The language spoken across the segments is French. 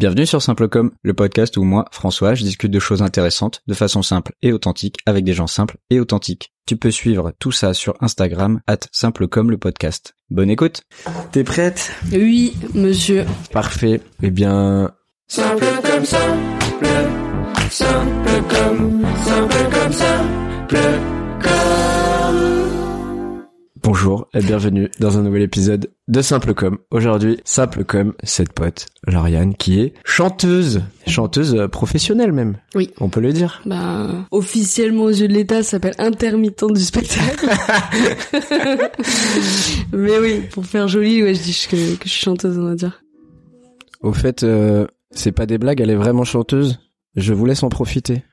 Bienvenue sur Simplecom, le podcast où moi, François, je discute de choses intéressantes de façon simple et authentique avec des gens simples et authentiques. Tu peux suivre tout ça sur Instagram, at Simplecom le podcast. Bonne écoute T'es prête? Oui, monsieur. Parfait. Eh bien... Simple comme simple, simple comme, simple comme simple comme. Bonjour et bienvenue dans un nouvel épisode de Simple Com. Aujourd'hui, Simple Com, cette pote, Lauriane, qui est chanteuse, chanteuse euh, professionnelle même. Oui. On peut le dire. Bah, officiellement aux yeux de l'État, ça s'appelle intermittent du spectacle. Mais oui, pour faire joli, ouais, je dis que, que je suis chanteuse, on va dire. Au fait, euh, c'est pas des blagues, elle est vraiment chanteuse. Je vous laisse en profiter.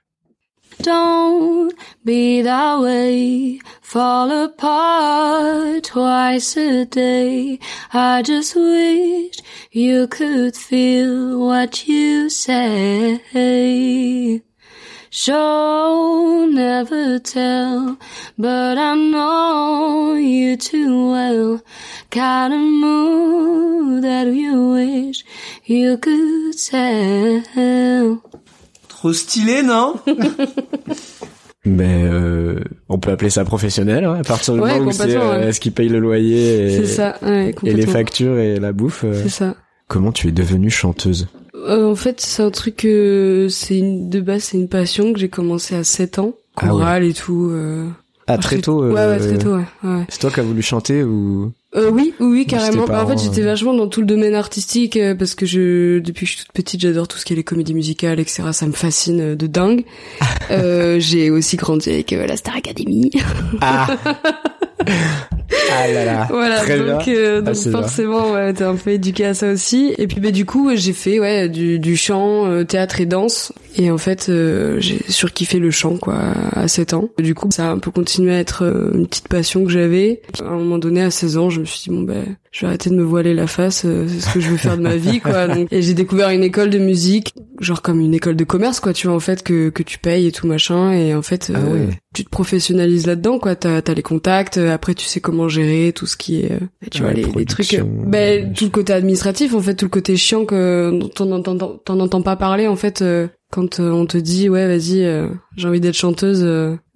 Don't be that way, fall apart twice a day. I just wish you could feel what you say. Show never tell, but I know you too well. Kind of mood that you wish you could tell. Trop stylé, non Mais euh, on peut appeler ça professionnel, hein, à partir du Ouais, moment où c'est euh, ouais. est-ce qui paye le loyer et, C'est ça, ouais, et les factures et la bouffe. euh. C'est ça. Comment tu es devenue chanteuse Euh, en fait, c'est un truc que c'est une, de base, c'est une passion que j'ai commencé à 7 ans, Ah chorale et tout. Euh... Ah très c'est- tôt. Ouais, euh, ouais, très tôt, ouais. ouais. C'est toi qui as voulu chanter ou Euh, oui, oui, oui, Ou carrément. Bah, en fait, j'étais euh. vachement dans tout le domaine artistique euh, parce que je, depuis que je suis toute petite, j'adore tout ce qui est les comédies musicales, etc. Ça me fascine euh, de dingue. euh, j'ai aussi grandi avec euh, la Star Academy. Ah Ah là là. voilà, Très donc, euh, Ah, donc forcément, ouais, t'es un peu éduqué à ça aussi. Et puis, bah, du coup, j'ai fait ouais du, du chant, euh, théâtre et danse. Et en fait, euh, j'ai surkiffé le chant, quoi, à 7 ans. Du coup, ça a un peu continué à être euh, une petite passion que j'avais. À un moment donné, à 16 ans, je me suis dit, bon, ben, je vais arrêter de me voiler la face, euh, c'est ce que je veux faire de ma vie, quoi. Donc, et j'ai découvert une école de musique, genre comme une école de commerce, quoi, tu vois, en fait, que, que tu payes et tout machin. Et en fait, Ah euh, ouais. tu te professionnalises là-dedans, quoi. T'as as les contacts, euh, après tu sais comment gérer tout ce qui est, tu Ouais, vois, les, les trucs, ben, tout le côté administratif, en fait, tout le côté chiant que dont t'en entends, t'en entends pas parler, en fait, euh, quand on te dit, ouais, vas-y, j'ai envie d'être chanteuse.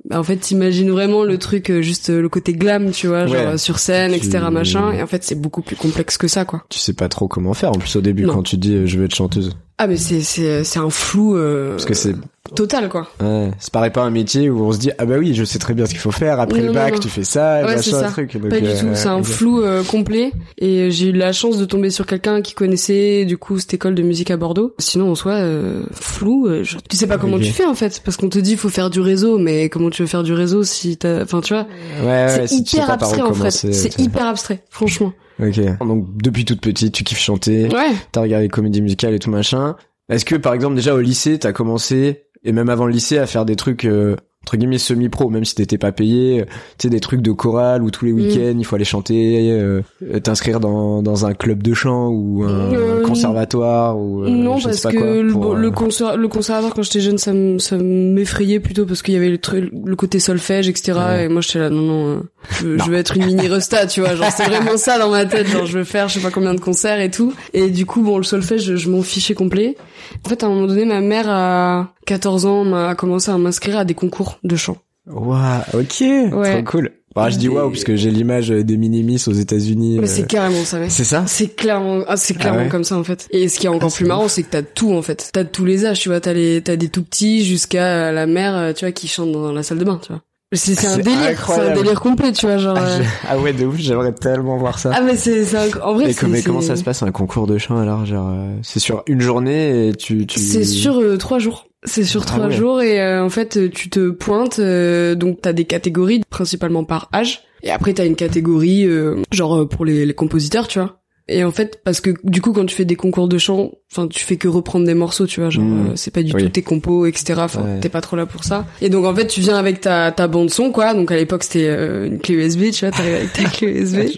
Bah, en fait, t'imagines vraiment le truc, euh, juste euh, le côté glam, tu vois, genre Ouais. euh, sur scène, Tu- etc., machin. Et en fait, c'est beaucoup plus complexe que ça, quoi. Tu sais pas trop comment faire en plus au début Non. quand tu dis je veux être chanteuse. Ah, mais c'est c'est c'est un flou euh, Parce que c'est total, quoi. ouais, ça paraît pas un métier où on se dit ah bah oui je sais très bien ce qu'il faut faire après Non, le bac non. tu fais ça Ouais, machin, ça. truc. Donc, Pas du euh, tout, c'est un flou euh, complet. Et j'ai eu la chance de tomber sur quelqu'un qui connaissait du coup cette école de musique à Bordeaux. Sinon, en soi, euh, flou, euh, genre, tu sais pas comment tu fais en fait, parce qu'on te dit faut faire du réseau, mais comment tu veux faire du réseau si t'as, enfin tu vois, Ouais, ouais, c'est si hyper abstrait en fait. C'est hyper abstrait, franchement. Ok. Donc depuis toute petite tu kiffes chanter, Ouais. t'as regardé les comédies musicales et tout machin. Est-ce que par exemple déjà au lycée t'as commencé et même avant le lycée à faire des trucs euh, entre guillemets semi-pro même si t'étais pas payé, euh, tu sais des trucs de chorale où tous les Mm. week-ends il faut aller chanter, euh, euh, t'inscrire dans dans un club de chant ou un Euh, conservatoire ou euh, non, je sais parce pas que quoi, le, pour, le, conser- le conservatoire quand j'étais jeune, ça me- ça m'effrayait plutôt parce qu'il y avait le, truc, le côté solfège, etc. Ouais. Et moi j'étais là, non, non, je, Non. je veux être une mini resta, tu vois. Genre c'est vraiment ça dans ma tête. Genre je veux faire je sais pas combien de concerts et tout. Et du coup, bon, le solfège, je, je m'en fichais complet. En fait, à un moment donné, ma mère à 14 ans m'a commencé à m'inscrire à des concours de chant. Waouh, ok, Ouais. trop cool. Bah, je dis waouh parce que j'ai l'image des minimis aux États-Unis. Mais euh, c'est carrément ça, mec. c'est ça? C'est clairement, ah, c'est clairement ouais comme ça en fait. Et ce qui est encore Ah, plus marrant, c'est que t'as tout en fait. T'as tous les âges, tu vois. T'as les, t'as des tout petits jusqu'à la mère, euh, tu vois, qui chante dans la salle de bain, tu vois. C'est c'est un délire, c'est un délire complet, tu vois, genre. Ah, euh, je- ah ouais, de ouf, j'aimerais tellement voir ça. Ah mais c'est, c'est un- en vrai, comme- mais c'est- comment ça se passe un concours de chant alors genre euh, c'est sur une journée et tu tu C'est sur euh, trois jours. C'est sur Ah trois ouais. jours et euh, en fait euh, tu te pointes euh, donc t'as des catégories principalement par âge et après t'as une catégorie euh, genre pour les, les compositeurs tu vois et en fait parce que du coup quand tu fais des concours de chant enfin tu fais que reprendre des morceaux tu vois genre Mm. euh, c'est pas du Oui. tout tes compos etc enfin Ouais. t'es pas trop là pour ça et donc en fait tu viens avec ta ta bande son quoi donc à l'époque c'était euh, une clé USB tu vois t'arrives avec ta clé USB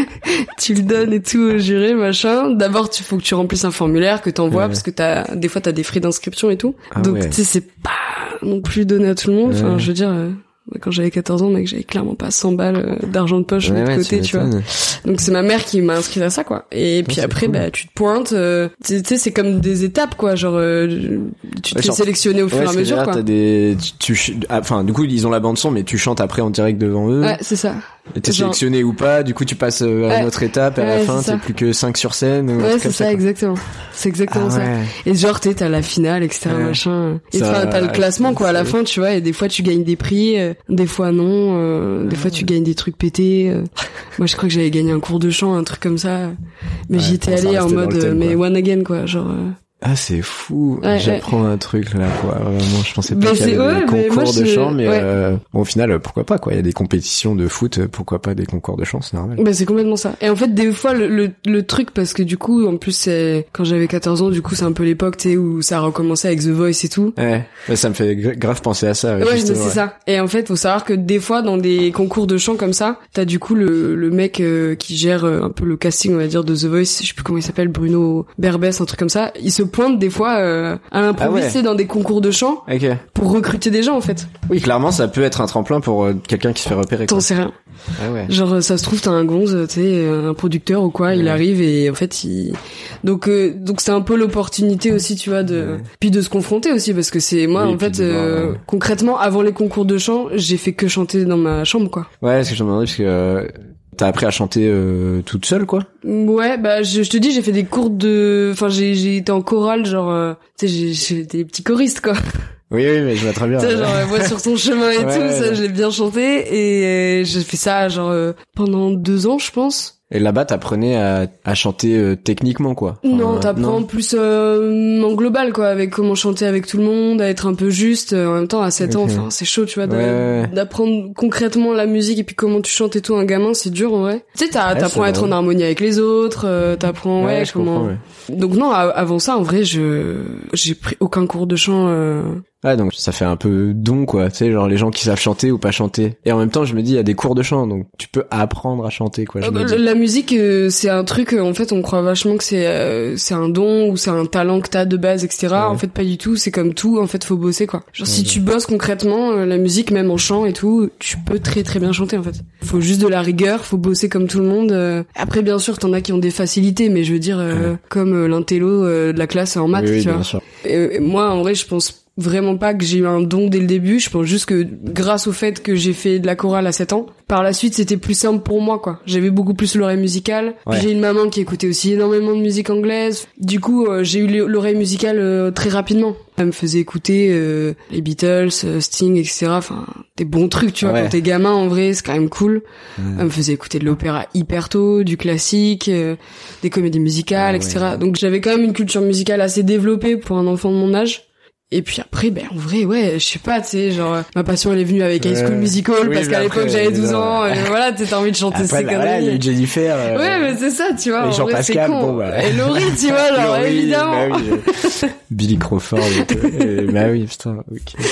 tu le donnes et tout au juré machin d'abord tu faut que tu remplisses un formulaire que t'envoies Ouais. parce que t'as des fois t'as des frais d'inscription et tout Ah donc ouais. tu sais c'est pas non plus donné à tout le monde enfin je veux dire euh, Quand j'avais 14 ans, mec, j'avais clairement pas 100 balles euh, d'argent de poche Ouais, de ouais, côté, tu vois. Donc c'est ma mère qui m'a inscrit à ça, quoi. Et puis après, cool. bah, tu te pointes. euh, tu sais, c'est comme des étapes, quoi. Genre, euh, tu te fais sélectionner au fur et à mesure, dire, quoi. t'as des, tu, tu ah, enfin, du coup, ils ont la bande son, mais tu chantes après en direct devant eux. Ouais, c'est ça. Et t'es genre- sélectionné ou pas, du coup, tu passes euh, à Ouais. une autre étape, et à la fin, t'es ça. plus que 5 sur scène. ou Ouais, c'est ça, quoi. exactement. C'est exactement Ah ça. ouais. Et genre, t'es, t'as la finale, etc., machin. Et Ça- t'as le classement, quoi, à la fin, tu vois, et des fois, tu gagnes des prix, euh, des fois, non, euh, des fois, tu gagnes des trucs pétés. euh. Moi, je crois que j'avais gagné un cours de chant, un truc comme ça. Mais j'y étais ça allée en mode, thème, euh, mais one again, quoi, genre... Ah, c'est fou. Ouais, J'apprends un truc, là, quoi. Vraiment, je pensais pas qu'il y avait des concours de chant, mais ouais. euh, bon, au final, pourquoi pas, quoi. Il y a des compétitions de foot, pourquoi pas des concours de chant, c'est normal. Bah c'est complètement ça. Et en fait des fois le, le, le truc parce que du coup en plus c'est quand j'avais 14 ans du coup c'est un peu l'époque tu sais où ça a recommencé avec The Voice et tout. Ouais, Ouais, ça me fait gra- grave penser à ça. Ouais, c'est ça. Et en fait, faut savoir que des fois, dans des concours de chant comme ça, t'as du coup le, le mec euh, qui gère euh, un peu le casting, on va dire, de The Voice. Je sais plus comment il s'appelle, Bruno Berbès, un truc comme ça. Il se pointe des fois euh, à l'improviste Ah ouais. sais, dans des concours de chant pour recruter des gens en fait. Oui, clairement, ça peut être un tremplin pour euh, quelqu'un qui se fait repérer. T'en sais rien. Ah ouais. Genre euh, ça se trouve t'as un gonze, tu un producteur ou quoi, il arrive et en fait il donc euh, donc c'est un peu l'opportunité aussi, tu vois, de puis de se confronter aussi parce que c'est moi Oui, en fait voir, concrètement avant les concours de chant, j'ai fait que chanter dans ma chambre quoi. Ouais, ce que je me demandais, parce que euh, t'as appris à chanter euh, toute seule, quoi. Ouais, bah je, je te dis, j'ai fait des cours de, enfin j'ai j'ai été en chorale, genre, euh, tu sais, j'ai- j'ai été petits choristes quoi. Oui, oui, mais je vois très bien. Genre euh, moi sur ton chemin et Ouais, tout, ouais, ça ouais. l'ai bien chanté et euh, j'ai fait ça genre euh, pendant deux ans je pense. Et là-bas, t'apprenais à, à chanter euh, techniquement, quoi. Enfin, non, euh, t'apprends plus euh, en global quoi, avec comment chanter avec tout le monde, à être un peu juste. euh, en même temps, à 7 ans, enfin c'est chaud, tu vois, Ouais, ouais, d'apprendre concrètement la musique et puis comment tu chantes et tout. Un gamin, c'est dur en vrai. Tu sais, Ouais, t'apprends à être en harmonie avec les autres, euh, t'apprends ouais, comment. Donc non, avant ça, en vrai, je j'ai pris aucun cours de chant. Ouais, donc ça fait un peu don, quoi. Tu sais, genre les gens qui savent chanter ou pas chanter. Et en même temps, je me dis, il y a des cours de chant, donc tu peux apprendre à chanter, quoi. Je Euh, me la- dis. La musique, euh, c'est un truc. euh, En fait, on croit vachement que c'est euh, c'est un don ou c'est un talent que t'as de base, etc. Ouais. En fait, pas du tout. C'est comme tout. En fait, faut bosser quoi. Genre, si Ouais. tu bosses concrètement la musique, même en chant et tout, tu peux très très bien chanter en fait. Faut juste de la rigueur. Faut bosser comme tout le monde. Après, bien sûr, t'en as qui ont des facilités, mais je veux dire, euh, comme l'intello de la classe en maths, oui, oui, tu vois. bien sûr. Et, et moi, en vrai, je pense vraiment pas que j'ai eu un don dès le début. Je pense juste que grâce au fait que j'ai fait de la chorale à 7 ans, par la suite, c'était plus simple pour moi, quoi. J'avais beaucoup plus l'oreille musicale. Ouais. J'ai une maman qui écoutait aussi énormément de musique anglaise. Du coup, euh, j'ai eu l'oreille musicale euh, très rapidement. Elle me faisait écouter euh, les Beatles, Sting, etc. Enfin, des bons trucs, tu vois. Ouais. Quand t'es gamin, en vrai, c'est quand même cool. Ouais. Elle me faisait écouter de l'opéra hyper tôt, du classique, des comédies musicales, Ah etc. Donc j'avais quand même une culture musicale assez développée pour un enfant de mon âge. Et puis après, ben en vrai, ouais, je sais pas, tu sais, genre euh, ma passion elle est venue avec High School. Musical Oui, parce qu'à l'époque j'avais 12 ans, et voilà, t'as envie de chanter ces bah, voilà, il y a eu conneries. Jennifer. euh, Ouais, mais c'est ça, tu vois, et vrai, c'est Jean-Pascal, con. bon, bah. Et Laurie, tu vois, genre Laurie, évidemment. bah oui, je- Billy Crawford. et tout. Et- bah oui, putain, ok.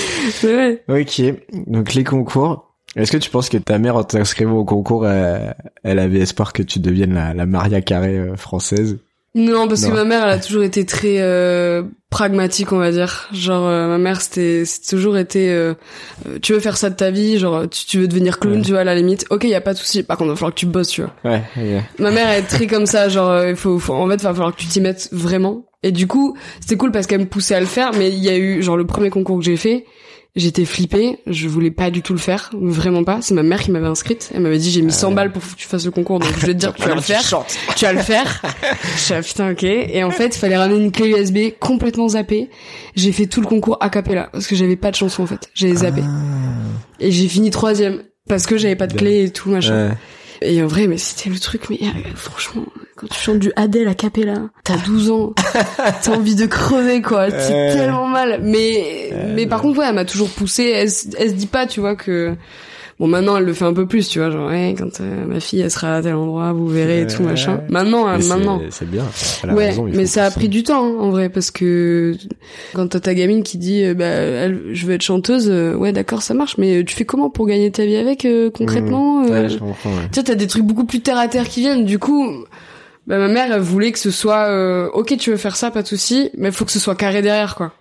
Ouais. Ok, donc les concours. Est-ce que tu penses que ta mère, en t'inscrivant au concours, elle, elle avait espoir que tu deviennes la, la Maria Carré euh, française? Non, parce Non. que ma mère, elle a toujours été très euh, pragmatique, on va dire. Genre, euh, ma mère, c'était, c'est toujours été, euh, euh, tu veux faire ça de ta vie, genre, tu, tu veux devenir clown, Ouais. tu vois, à la limite. Ok, y a pas de souci. Par contre, il va falloir que tu bosses, tu vois. Ouais, ouais. Ma mère elle est très comme ça, genre, euh, il faut, faut, en fait, va falloir que tu t'y mettes vraiment. Et du coup, c'était cool parce qu'elle me poussait à le faire, mais il y a eu, genre, le premier concours que j'ai fait, j'étais flippée, je voulais pas du tout le faire, vraiment pas. C'est ma mère qui m'avait inscrite, elle m'avait dit j'ai mis 100 balles pour que tu fasses le concours, donc je vais te dire que tu vas le faire. Tu vas le faire. Je suis ah, putain ok. Et en fait, il fallait ramener une clé USB complètement zappée. J'ai fait tout le concours a cappella parce que j'avais pas de chanson en fait. J'avais zappé. Et j'ai fini troisième parce que j'avais pas de clé et tout machin. Ouais. Et en vrai, mais c'était le truc, mais euh, franchement, quand tu chantes du Adele à cappella, t'as 12 ans, t'as envie de crever, quoi, c'est Ouais. tellement mal. Mais, mais par contre, ouais, elle m'a toujours poussé, elle, se- elle se dit pas, tu vois, que, bon, maintenant, elle le fait un peu plus, tu vois, genre, ouais, quand euh, ma fille, elle sera à tel endroit, vous verrez et tout, machin. Maintenant, hein, Mais maintenant. C'est bien. Elle a Ouais, raison, mais ça a pris du temps, hein, en vrai, parce que quand t'as ta gamine qui dit, euh, bah, elle, je veux être chanteuse, euh, ouais, d'accord, ça marche, mais euh, tu fais comment pour gagner ta vie avec, euh, concrètement Mmh. euh, Ouais, je comprends, ouais. tu sais, t'as des trucs beaucoup plus terre à terre qui viennent. Du coup, bah, ma mère, elle voulait que ce soit, euh, ok, tu veux faire ça, pas de souci, mais faut que ce soit carré derrière, quoi.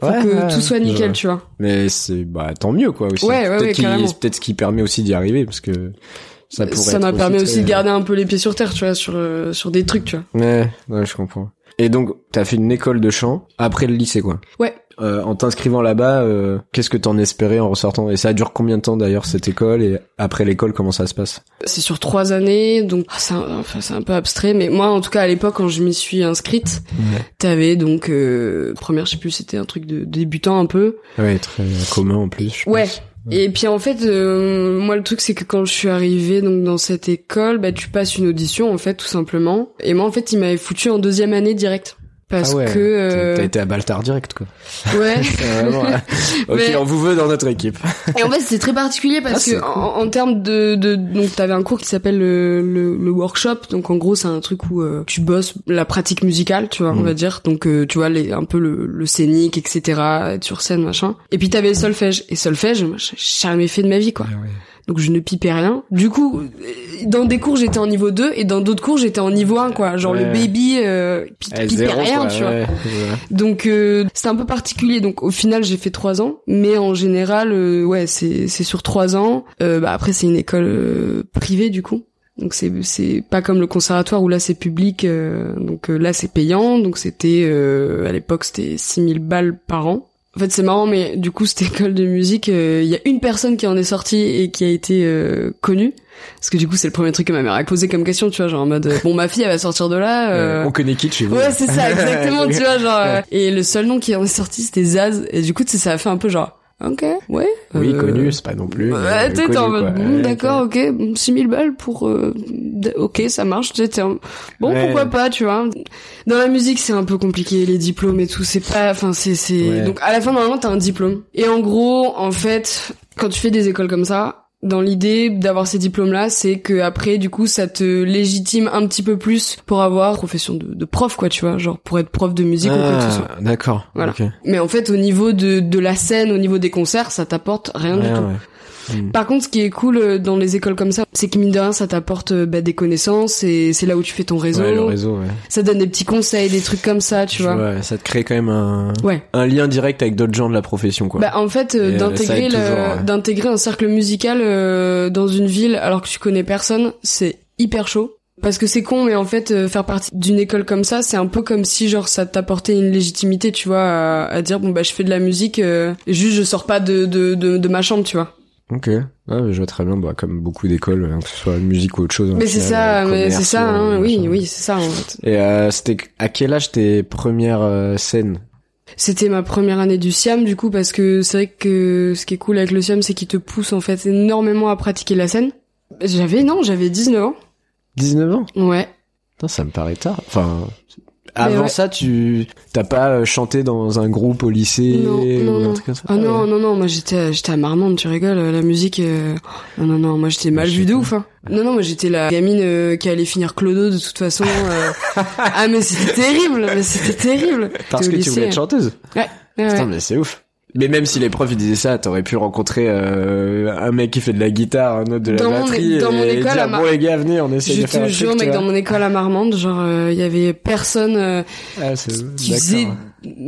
Faut Ouais, que ouais, tout soit nickel, tu vois. Mais c'est bah tant mieux quoi aussi. Ouais, ouais, peut-être c'est peut-être ce qui permet aussi d'y arriver parce que ça pourrait Ça m'a permis aussi de garder un peu les pieds sur terre, tu vois, sur euh, sur des trucs, tu vois. Ouais, ouais, je comprends. Et donc, t'as fait une école de chant après le lycée, quoi. Ouais. Euh, en t'inscrivant là-bas, euh, qu'est-ce que t'en espérais en ressortant? Et ça dure combien de temps d'ailleurs cette école? Et après l'école, comment ça se passe? C'est sur trois années, donc ah, c'est un, enfin, c'est un peu abstrait, mais moi, en tout cas, à l'époque, quand je m'y suis inscrite, t'avais donc euh, première, je sais plus, c'était un truc de débutant un peu. Ouais, très commun en plus. je Ouais. pense. Et puis en fait, euh, moi le truc c'est que quand je suis arrivée donc dans cette école, bah tu passes une audition en fait tout simplement. Et moi en fait, il m'avait foutu en deuxième année direct parce ah ouais, que euh, t'as été à Baltar direct, quoi. ouais. C'est vraiment, ok, Mais- on vous veut dans notre équipe. Et en fait, c'était très particulier parce Ah, c'est que cool. en, en termes de, de donc t'avais un cours qui s'appelle le, le, le workshop. Donc en gros, c'est un truc où euh, tu bosses la pratique musicale, tu vois, on Mm. va dire. Donc euh, tu vois les un peu le, le scénique, etc. être sur scène, machin. Et puis t'avais le solfège. Et solfège, moi, j'ai jamais fait de ma vie, quoi. Donc je ne pipais rien. Du coup, dans des cours j'étais en niveau 2 et dans d'autres cours j'étais en niveau 1 quoi. Genre Ouais. le baby euh, Eh, pipait zéro, rien, quoi, tu vois. ouais. Donc euh, c'était un peu particulier. Donc au final j'ai fait trois ans, mais en général euh, ouais c'est c'est sur trois ans. Euh, bah après c'est une école euh, privée du coup. Donc c'est c'est pas comme le conservatoire où là c'est public. euh, donc là c'est payant. Donc c'était euh, à l'époque c'était 6000 balles par an. En fait, c'est marrant, mais du coup, cette école de musique, euh, il y a une personne qui en est sortie et qui a été euh, connue. Parce que du coup, c'est le premier truc que ma mère a posé comme question, tu vois, genre en mode, euh, bon, ma fille, elle va sortir de là. euh, Euh, on connaît qui de chez vous Ouais, c'est ça, exactement, tu vois, genre. euh, Et le seul nom qui en est sorti, c'était Zaz. Et du coup, ça a fait un peu genre, ok, ouais. Oui, euh, connu, c'est pas non plus. Ouais, euh, t'es en mode, Ouais, d'accord, ok, 6000 balles pour, euh, ok, ça marche, t'es en- bon, Ouais. pourquoi pas, tu vois. Dans la musique, c'est un peu compliqué, les diplômes et tout, c'est pas, enfin, c'est, c'est, Ouais. donc, à la fin, normalement, t'as un diplôme. Et en gros, en fait, quand tu fais des écoles comme ça, dans l'idée d'avoir ces diplômes-là, c'est que après, du coup, ça te légitime un petit peu plus pour avoir profession de, de prof, quoi, tu vois, genre pour être prof de musique ou quoi que ce soit. Ah, d'accord. Voilà. ok. Mais en fait, au niveau de, de la scène, au niveau des concerts, ça t'apporte rien du tout. ouais. Mm. Par contre, ce qui est cool euh, dans les écoles comme ça, c'est que mine de rien, ça t'apporte euh, bah, des connaissances et c'est là où tu fais ton réseau. Ouais, le réseau, ouais. Ça donne des petits conseils, des trucs comme ça, tu vois. vois, ça te crée quand même un, Ouais. un lien direct avec d'autres gens de la profession, quoi. Bah en fait, euh, d'intégrer le- ouais. un cercle musical euh, dans une ville alors que tu connais personne, c'est hyper chaud. Parce que c'est con, mais en fait, euh, faire partie d'une école comme ça, c'est un peu comme si genre ça t'apportait une légitimité, tu vois, à, à dire bon bah je fais de la musique, euh, juste je sors pas de, de, de, de ma chambre, tu vois. Ok. Mais je vois très bien, bah, comme beaucoup d'écoles, hein, que ce soit musique ou autre chose. au Mais c'est ça, mais c'est ça, hein, euh, oui, machin. oui, c'est ça en fait. Et euh, c'était à quel âge tes premières euh, scènes? C'était ma première année du SIAM du coup parce que c'est vrai que ce qui est cool avec le SIAM c'est qu'il te pousse en fait énormément à pratiquer la scène. J'avais non, j'avais 19 ans. 19 ans? Ouais. Putain, ça me paraît tard. Enfin, avant ouais. ça, tu t'as pas euh, chanté dans un groupe au lycée Non, non, ou un non. truc comme ça Ah non ouais. non non, moi j'étais j'étais à Marmande, tu rigoles, la musique euh, non non non, moi j'étais mal vue sais de ouf hein. Non non, moi j'étais la gamine euh, qui allait finir clodo de toute façon euh. Ah mais c'était terrible, mais c'était terrible. Parce que tu voulais être chanteuse. Ouais, ouais. Putain, mais c'est ouf. Mais même si les profs ils disaient ça, t'aurais pu rencontrer euh, un mec qui fait de la guitare, un autre de la Dans mon- batterie, dans mon et école, dire à Mar- bon les gars venez, on essaie Je de faire te un jure, mec, dans mon école à Marmande, genre, il y avait personne euh, Ah, qui faisait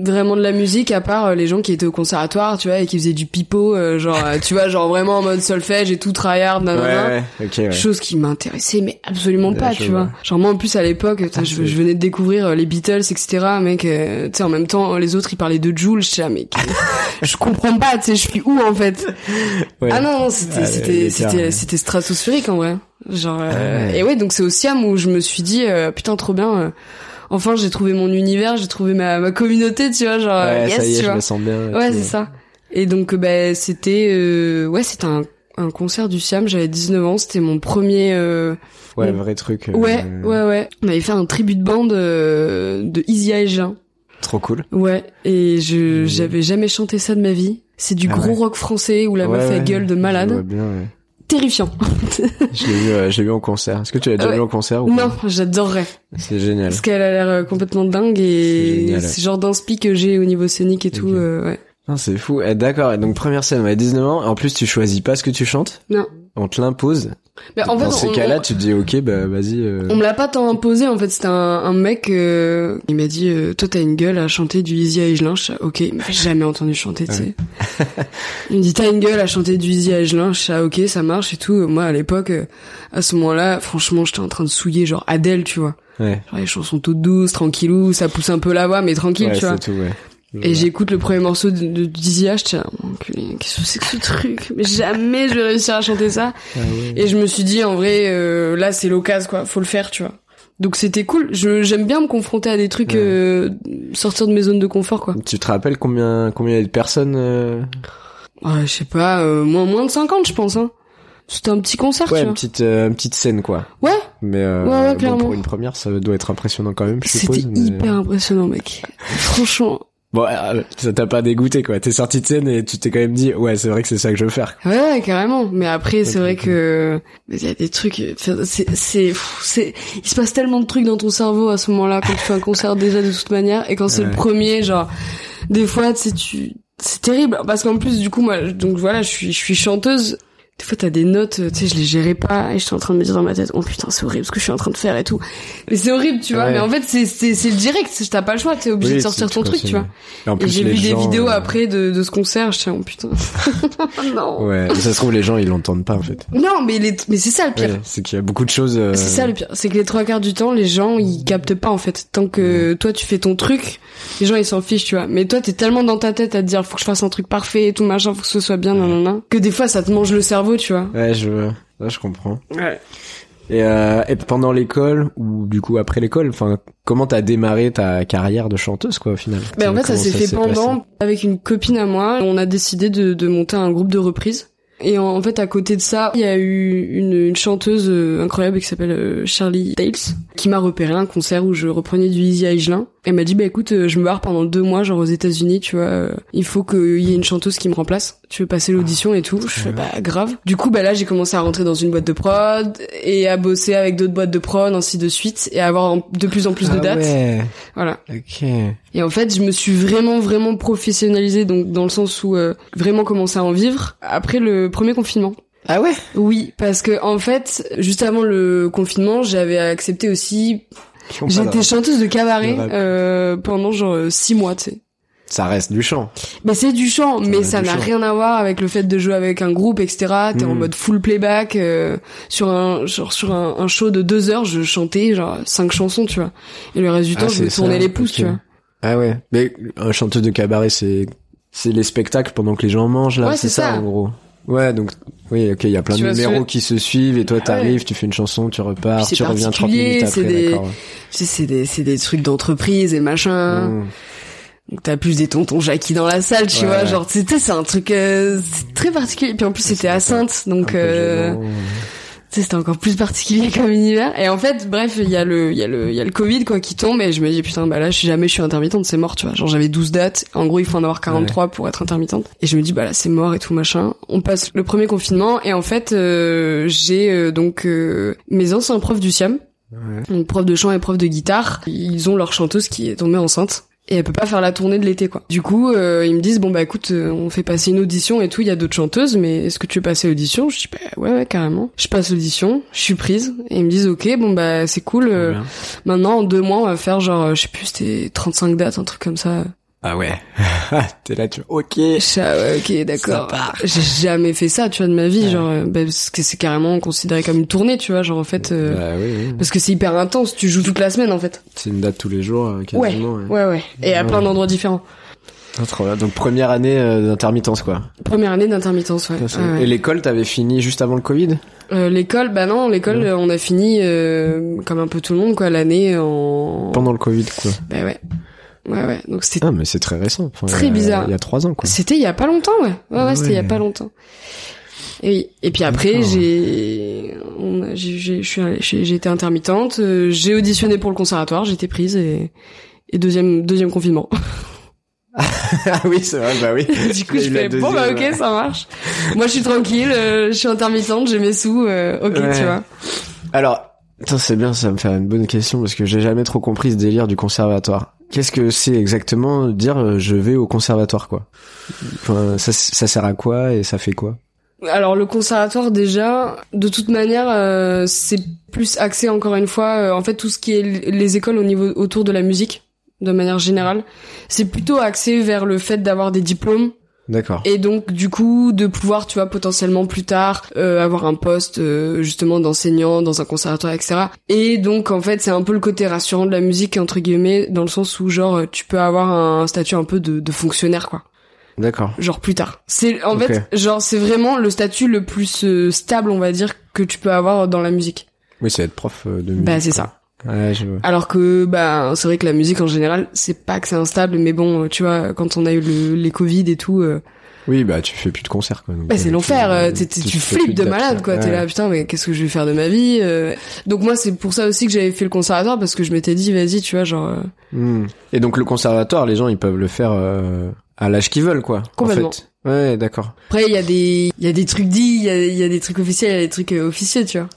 vraiment de la musique à part euh, les gens qui étaient au conservatoire, tu vois, et qui faisaient du pipeau, euh, genre, euh, tu vois, genre vraiment en mode solfège et tout tryhard, Ouais, nanana. ouais, ok, ouais. Chose qui m'intéressait, mais absolument Ouais, pas, tu vois. Genre moi en plus à l'époque, Ah, je, je venais de découvrir euh, les Beatles, etc. Mec, euh, tu sais, en même temps, les autres ils parlaient de Jules, je sais, mec, je comprends pas, tu sais, je suis où en fait? Ouais. Ah non, c'était Ah, c'était c'était ouais. c'était stratosphérique en vrai. Genre euh, Ah ouais. et ouais, donc c'est au Siam où je me suis dit euh, putain trop bien. Euh, enfin, j'ai trouvé mon univers, j'ai trouvé ma ma communauté, tu vois, genre Ouais, euh, yes, ça y est, tu je vois. me sens bien. Ouais, c'est ça. Et donc euh, bah c'était euh, ouais, c'était un un concert du Siam, j'avais 19 ans, c'était mon premier euh, Ouais, Mm. vrai truc. euh, ouais, ouais ouais. On avait fait un tribut de bande euh, de Isia et Jean. Trop cool. Ouais, et je j'avais jamais chanté ça de ma vie. C'est du Ah gros ouais. rock français où la meuf elle gueule de Je malade. vois bien, ouais. Terrifiant. Je l'ai vu, euh, je l'ai vu en concert. Est-ce que tu l'as déjà Ouais. vu en concert ou Non, j'adorerais. C'est génial. Parce qu'elle a l'air euh, complètement dingue et c'est genre d'inspi que j'ai au niveau scénique et tout. Euh, ouais. Non, c'est fou. Eh, D'accord. Et donc première scène, ouais, 19 ans. En plus, tu choisis pas ce que tu chantes. Non. On te l'impose. Mais en fait, Dans ces on- cas-là, tu te dis ok, bah vas-y. euh, On me l'a pas tant imposé en fait, c'était un, un mec euh, il m'a dit euh, toi t'as une gueule à chanter du Easy Je fais, OK, il m'avait jamais entendu chanter, tu sais. il me dit t'as une gueule à chanter du Easy je fais, ah, OK, ça marche et tout. Moi à l'époque euh, à ce moment-là, franchement, j'étais en train de souiller genre Adèle, tu vois. Ouais. Genre les chansons toutes douces, tranquillou, ça pousse un peu la voix mais tranquille, Ouais, tu vois. tout, ouais. Et j'écoute le premier morceau de, de Dizzy H, j'étais là, enculé, qu'est-ce que c'est que ce truc? Mais jamais je vais réussir à chanter ça. Ah ouais. Et je me suis dit, en vrai, euh, là, c'est l'occasion, quoi. Faut le faire, tu vois. Donc c'était cool. Je, j'aime bien me confronter à des trucs, Ouais. euh, sortir de mes zones de confort, quoi. Tu te rappelles combien combien il y a de personnes euh, Ouais, je sais pas, euh, moins, moins de 50, je pense, hein. C'était un petit concert, Ouais, tu une vois. petite euh, une petite scène quoi. Ouais, Mais euh, Ouais, ouais, bon, clairement. pour une première, ça doit être impressionnant quand même, je c'était suppose. mais- hyper impressionnant, mec. Franchement. Bon, euh, ça t'a pas dégoûté quoi. T'es sorti de scène et tu t'es quand même dit ouais, c'est vrai que c'est ça que je veux faire. Ouais, carrément. Mais après, c'est vrai que il y a des trucs. C'est, c'est, il se passe tellement de trucs dans ton cerveau à ce moment-là quand tu fais un concert déjà de toute manière et quand c'est le premier, genre, des fois, tu sais, tu, c'est terrible parce qu'en plus, du coup, moi, donc voilà, je suis, je suis chanteuse. Des fois, t'as des notes, tu sais, je les gérais pas et j'étais en train de me dire dans ma tête, oh putain, c'est horrible ce que je suis en train de faire et tout. Mais c'est horrible, tu vois. Ouais. Mais en fait, c'est, c'est, c'est le direct. T'as pas le choix. T'es obligé Oui, de sortir ton truc, tu vois. Et j'ai vu des vidéos euh, après de, de ce concert. Je oh putain. non. Ouais, mais ça se trouve les gens ils l'entendent pas en fait. Non, mais les, mais c'est ça le pire. Ouais, c'est qu'il y a beaucoup de choses. euh, C'est ça le pire, c'est que les trois quarts du temps, les gens ils captent pas en fait. Tant que toi tu fais ton truc, les gens ils s'en fichent, tu vois. Mais toi t'es tellement dans ta tête à te dire faut que je fasse un truc parfait et tout machin, faut que ce soit bien, nan, nan, nan, que des fois ça te mange le cerveau, tu vois. Ouais, je je comprends. Ouais. Et, euh, et pendant l'école ou du coup après l'école, enfin, comment t'as démarré ta carrière de chanteuse quoi au final? Ben en fait ça s'est fait pendant avec une copine à moi. On a décidé de, de monter un groupe de reprises. Et en, en fait, à côté de ça, il y a eu une, une chanteuse euh, incroyable qui s'appelle euh, Charlie Tales, qui m'a repéré à un concert où je reprenais du Easy Agelin. Elle m'a dit, bah écoute, euh, je me barre pendant deux mois, genre aux États-Unis, tu vois. euh, il faut qu'il y ait une chanteuse qui me remplace. Tu veux passer l'audition et tout? Je fais, bah grave. Du coup, bah là, j'ai commencé à rentrer dans une boîte de prod et à bosser avec d'autres boîtes de prod, ainsi de suite, et à avoir de plus en plus de Ah dates. ouais, Voilà. ok. Et en fait, je me suis vraiment, vraiment professionnalisée, donc dans le sens où euh, vraiment commencé à en vivre après le premier confinement. Ah ouais? Oui, parce que en fait, juste avant le confinement, j'avais accepté aussi. J'étais chanteuse de cabaret euh, pendant genre euh, six mois, tu sais. Ça reste du chant. Mais c'est du chant, mais ça n'a rien à voir avec le fait de jouer avec un groupe, etc. T'es en Mm. mode full playback euh, sur un genre sur un, un show de deux heures, je chantais genre cinq chansons, tu vois. Et le reste du Ah, temps, je me tournais ça, les pouces, tu vois. Ah ouais. Mais un chanteuse de cabaret, c'est c'est les spectacles pendant que les gens mangent là, Ouais, c'est c'est ça, ça. en gros. Ouais, donc oui, ok, il y a plein Tu de ce numéros qui se suivent et toi t'arrives, tu fais une chanson, tu repars, c'est tu reviens 30 particulier, minutes c'est après, des- d'accord. Tu sais, c'est des, c'est des trucs d'entreprise et machin. Mmh. Donc t'as plus des tontons Jackie dans la salle, tu Ouais, vois. Genre, sais, c'est un truc euh, c'est très particulier. Puis en plus, c'était à Sainte, Un donc peu euh, c'était encore plus particulier comme univers. Et en fait, bref, il y a le, il y a le, il y a le Covid quoi qui tombe et je me dis putain, bah là, je suis jamais je suis intermittente, c'est mort, tu vois. Genre j'avais 12 dates. En gros, il faut en avoir 43 pour être intermittente. Et je me dis bah là, c'est mort et tout machin. On passe le premier confinement et en fait, euh, j'ai euh, donc euh, mes anciens profs du Siam Ouais. donc prof de chant et prof de guitare, ils ont leur chanteuse qui est tombée enceinte et elle peut pas faire la tournée de l'été quoi. Du coup, euh, ils me disent bon bah écoute, euh, on fait passer une audition et tout, il y a d'autres chanteuses, mais est-ce que tu veux passer l'audition? Je dis bah ouais ouais carrément. Je passe l'audition, je suis prise et ils me disent ok bon bah c'est cool. euh, maintenant en deux mois on va faire genre euh, je sais plus c'était 35 dates un truc comme ça. Ah ouais. T'es là, tu ok. Je dis, ah ouais ok d'accord. Ça part. J'ai jamais fait ça tu vois de ma vie Ouais. genre euh, bah, parce que c'est carrément considéré comme une tournée tu vois genre en fait. euh, Bah oui, oui. Parce que c'est hyper intense, tu joues toute la semaine en fait. C'est une date tous les jours, euh, Ouais, quasiment. ouais, ouais. Et à Ouais. plein d'endroits différents. Ah, trop bien. Donc première année d'intermittence quoi. Première année d'intermittence, ouais. Ça, c'est- Ouais, ouais. Et l'école, t'avais fini juste avant le Covid? Euh, l'école, bah non, l'école, Ouais. on a fini euh, comme un peu tout le monde, quoi, l'année en. Pendant le Covid quoi. Bah ouais. Ouais, ouais. Donc c'était Ah mais c'est très récent. Enfin, Très bizarre. Il y a trois ans quoi. C'était il y a pas longtemps, ouais. Ouais, ouais, c'était il y a pas longtemps. Et, oui. et puis après, j'ai, j'ai, été intermittente, euh, j'ai auditionné pour le conservatoire, j'ai été prise et, et deuxième, deuxième confinement. ah oui, c'est vrai, bah oui. du coup, je fais bon bah ok, ça marche. Moi, je suis tranquille, euh, je suis intermittente, j'ai mes sous, euh, ok, Ouais. tu vois. Alors, attends, c'est bien, ça va me faire une bonne question parce que j'ai jamais trop compris ce délire du conservatoire. Qu'est-ce que c'est exactement dire euh, je vais au conservatoire quoi? Ça, ça sert à quoi et ça fait quoi? Alors le conservatoire déjà, de toute manière, euh, c'est plus axé encore une fois, euh, en fait tout ce qui est les écoles au niveau autour de la musique, de manière générale, c'est plutôt axé vers le fait d'avoir des diplômes D'accord. et donc du coup de pouvoir, tu vois, potentiellement plus tard euh, avoir un poste euh, justement d'enseignant dans un conservatoire, etc. Et donc en fait c'est un peu le côté rassurant de la musique entre guillemets dans le sens où genre tu peux avoir un statut un peu de, de fonctionnaire quoi D'accord. genre plus tard. C'est en fait genre c'est vraiment le statut le plus euh, stable on va dire que tu peux avoir dans la musique. Oui, c'est être prof euh, de musique. Bah c'est ça. Ouais, je vois. Alors que bah c'est vrai que la musique en général c'est pas que c'est instable mais bon tu vois quand on a eu le, les Covid et tout euh, Oui, bah tu fais plus de concerts quoi. donc, bah c'est euh, l'enfer tu- euh, t'es- t'es- tu plus flippes de malade quoi t'es Ouais. là putain mais qu'est-ce que je vais faire de ma vie euh. donc moi c'est pour ça aussi que j'avais fait le conservatoire parce que je m'étais dit vas-y tu vois genre euh, Hmm. Et donc le conservatoire, les gens ils peuvent le faire euh, à l'âge qu'ils veulent quoi. Complètement. En fait. Ouais, d'accord. après il y a des il y a des trucs dits il y a, y a des trucs officiels il y a des trucs officieux tu vois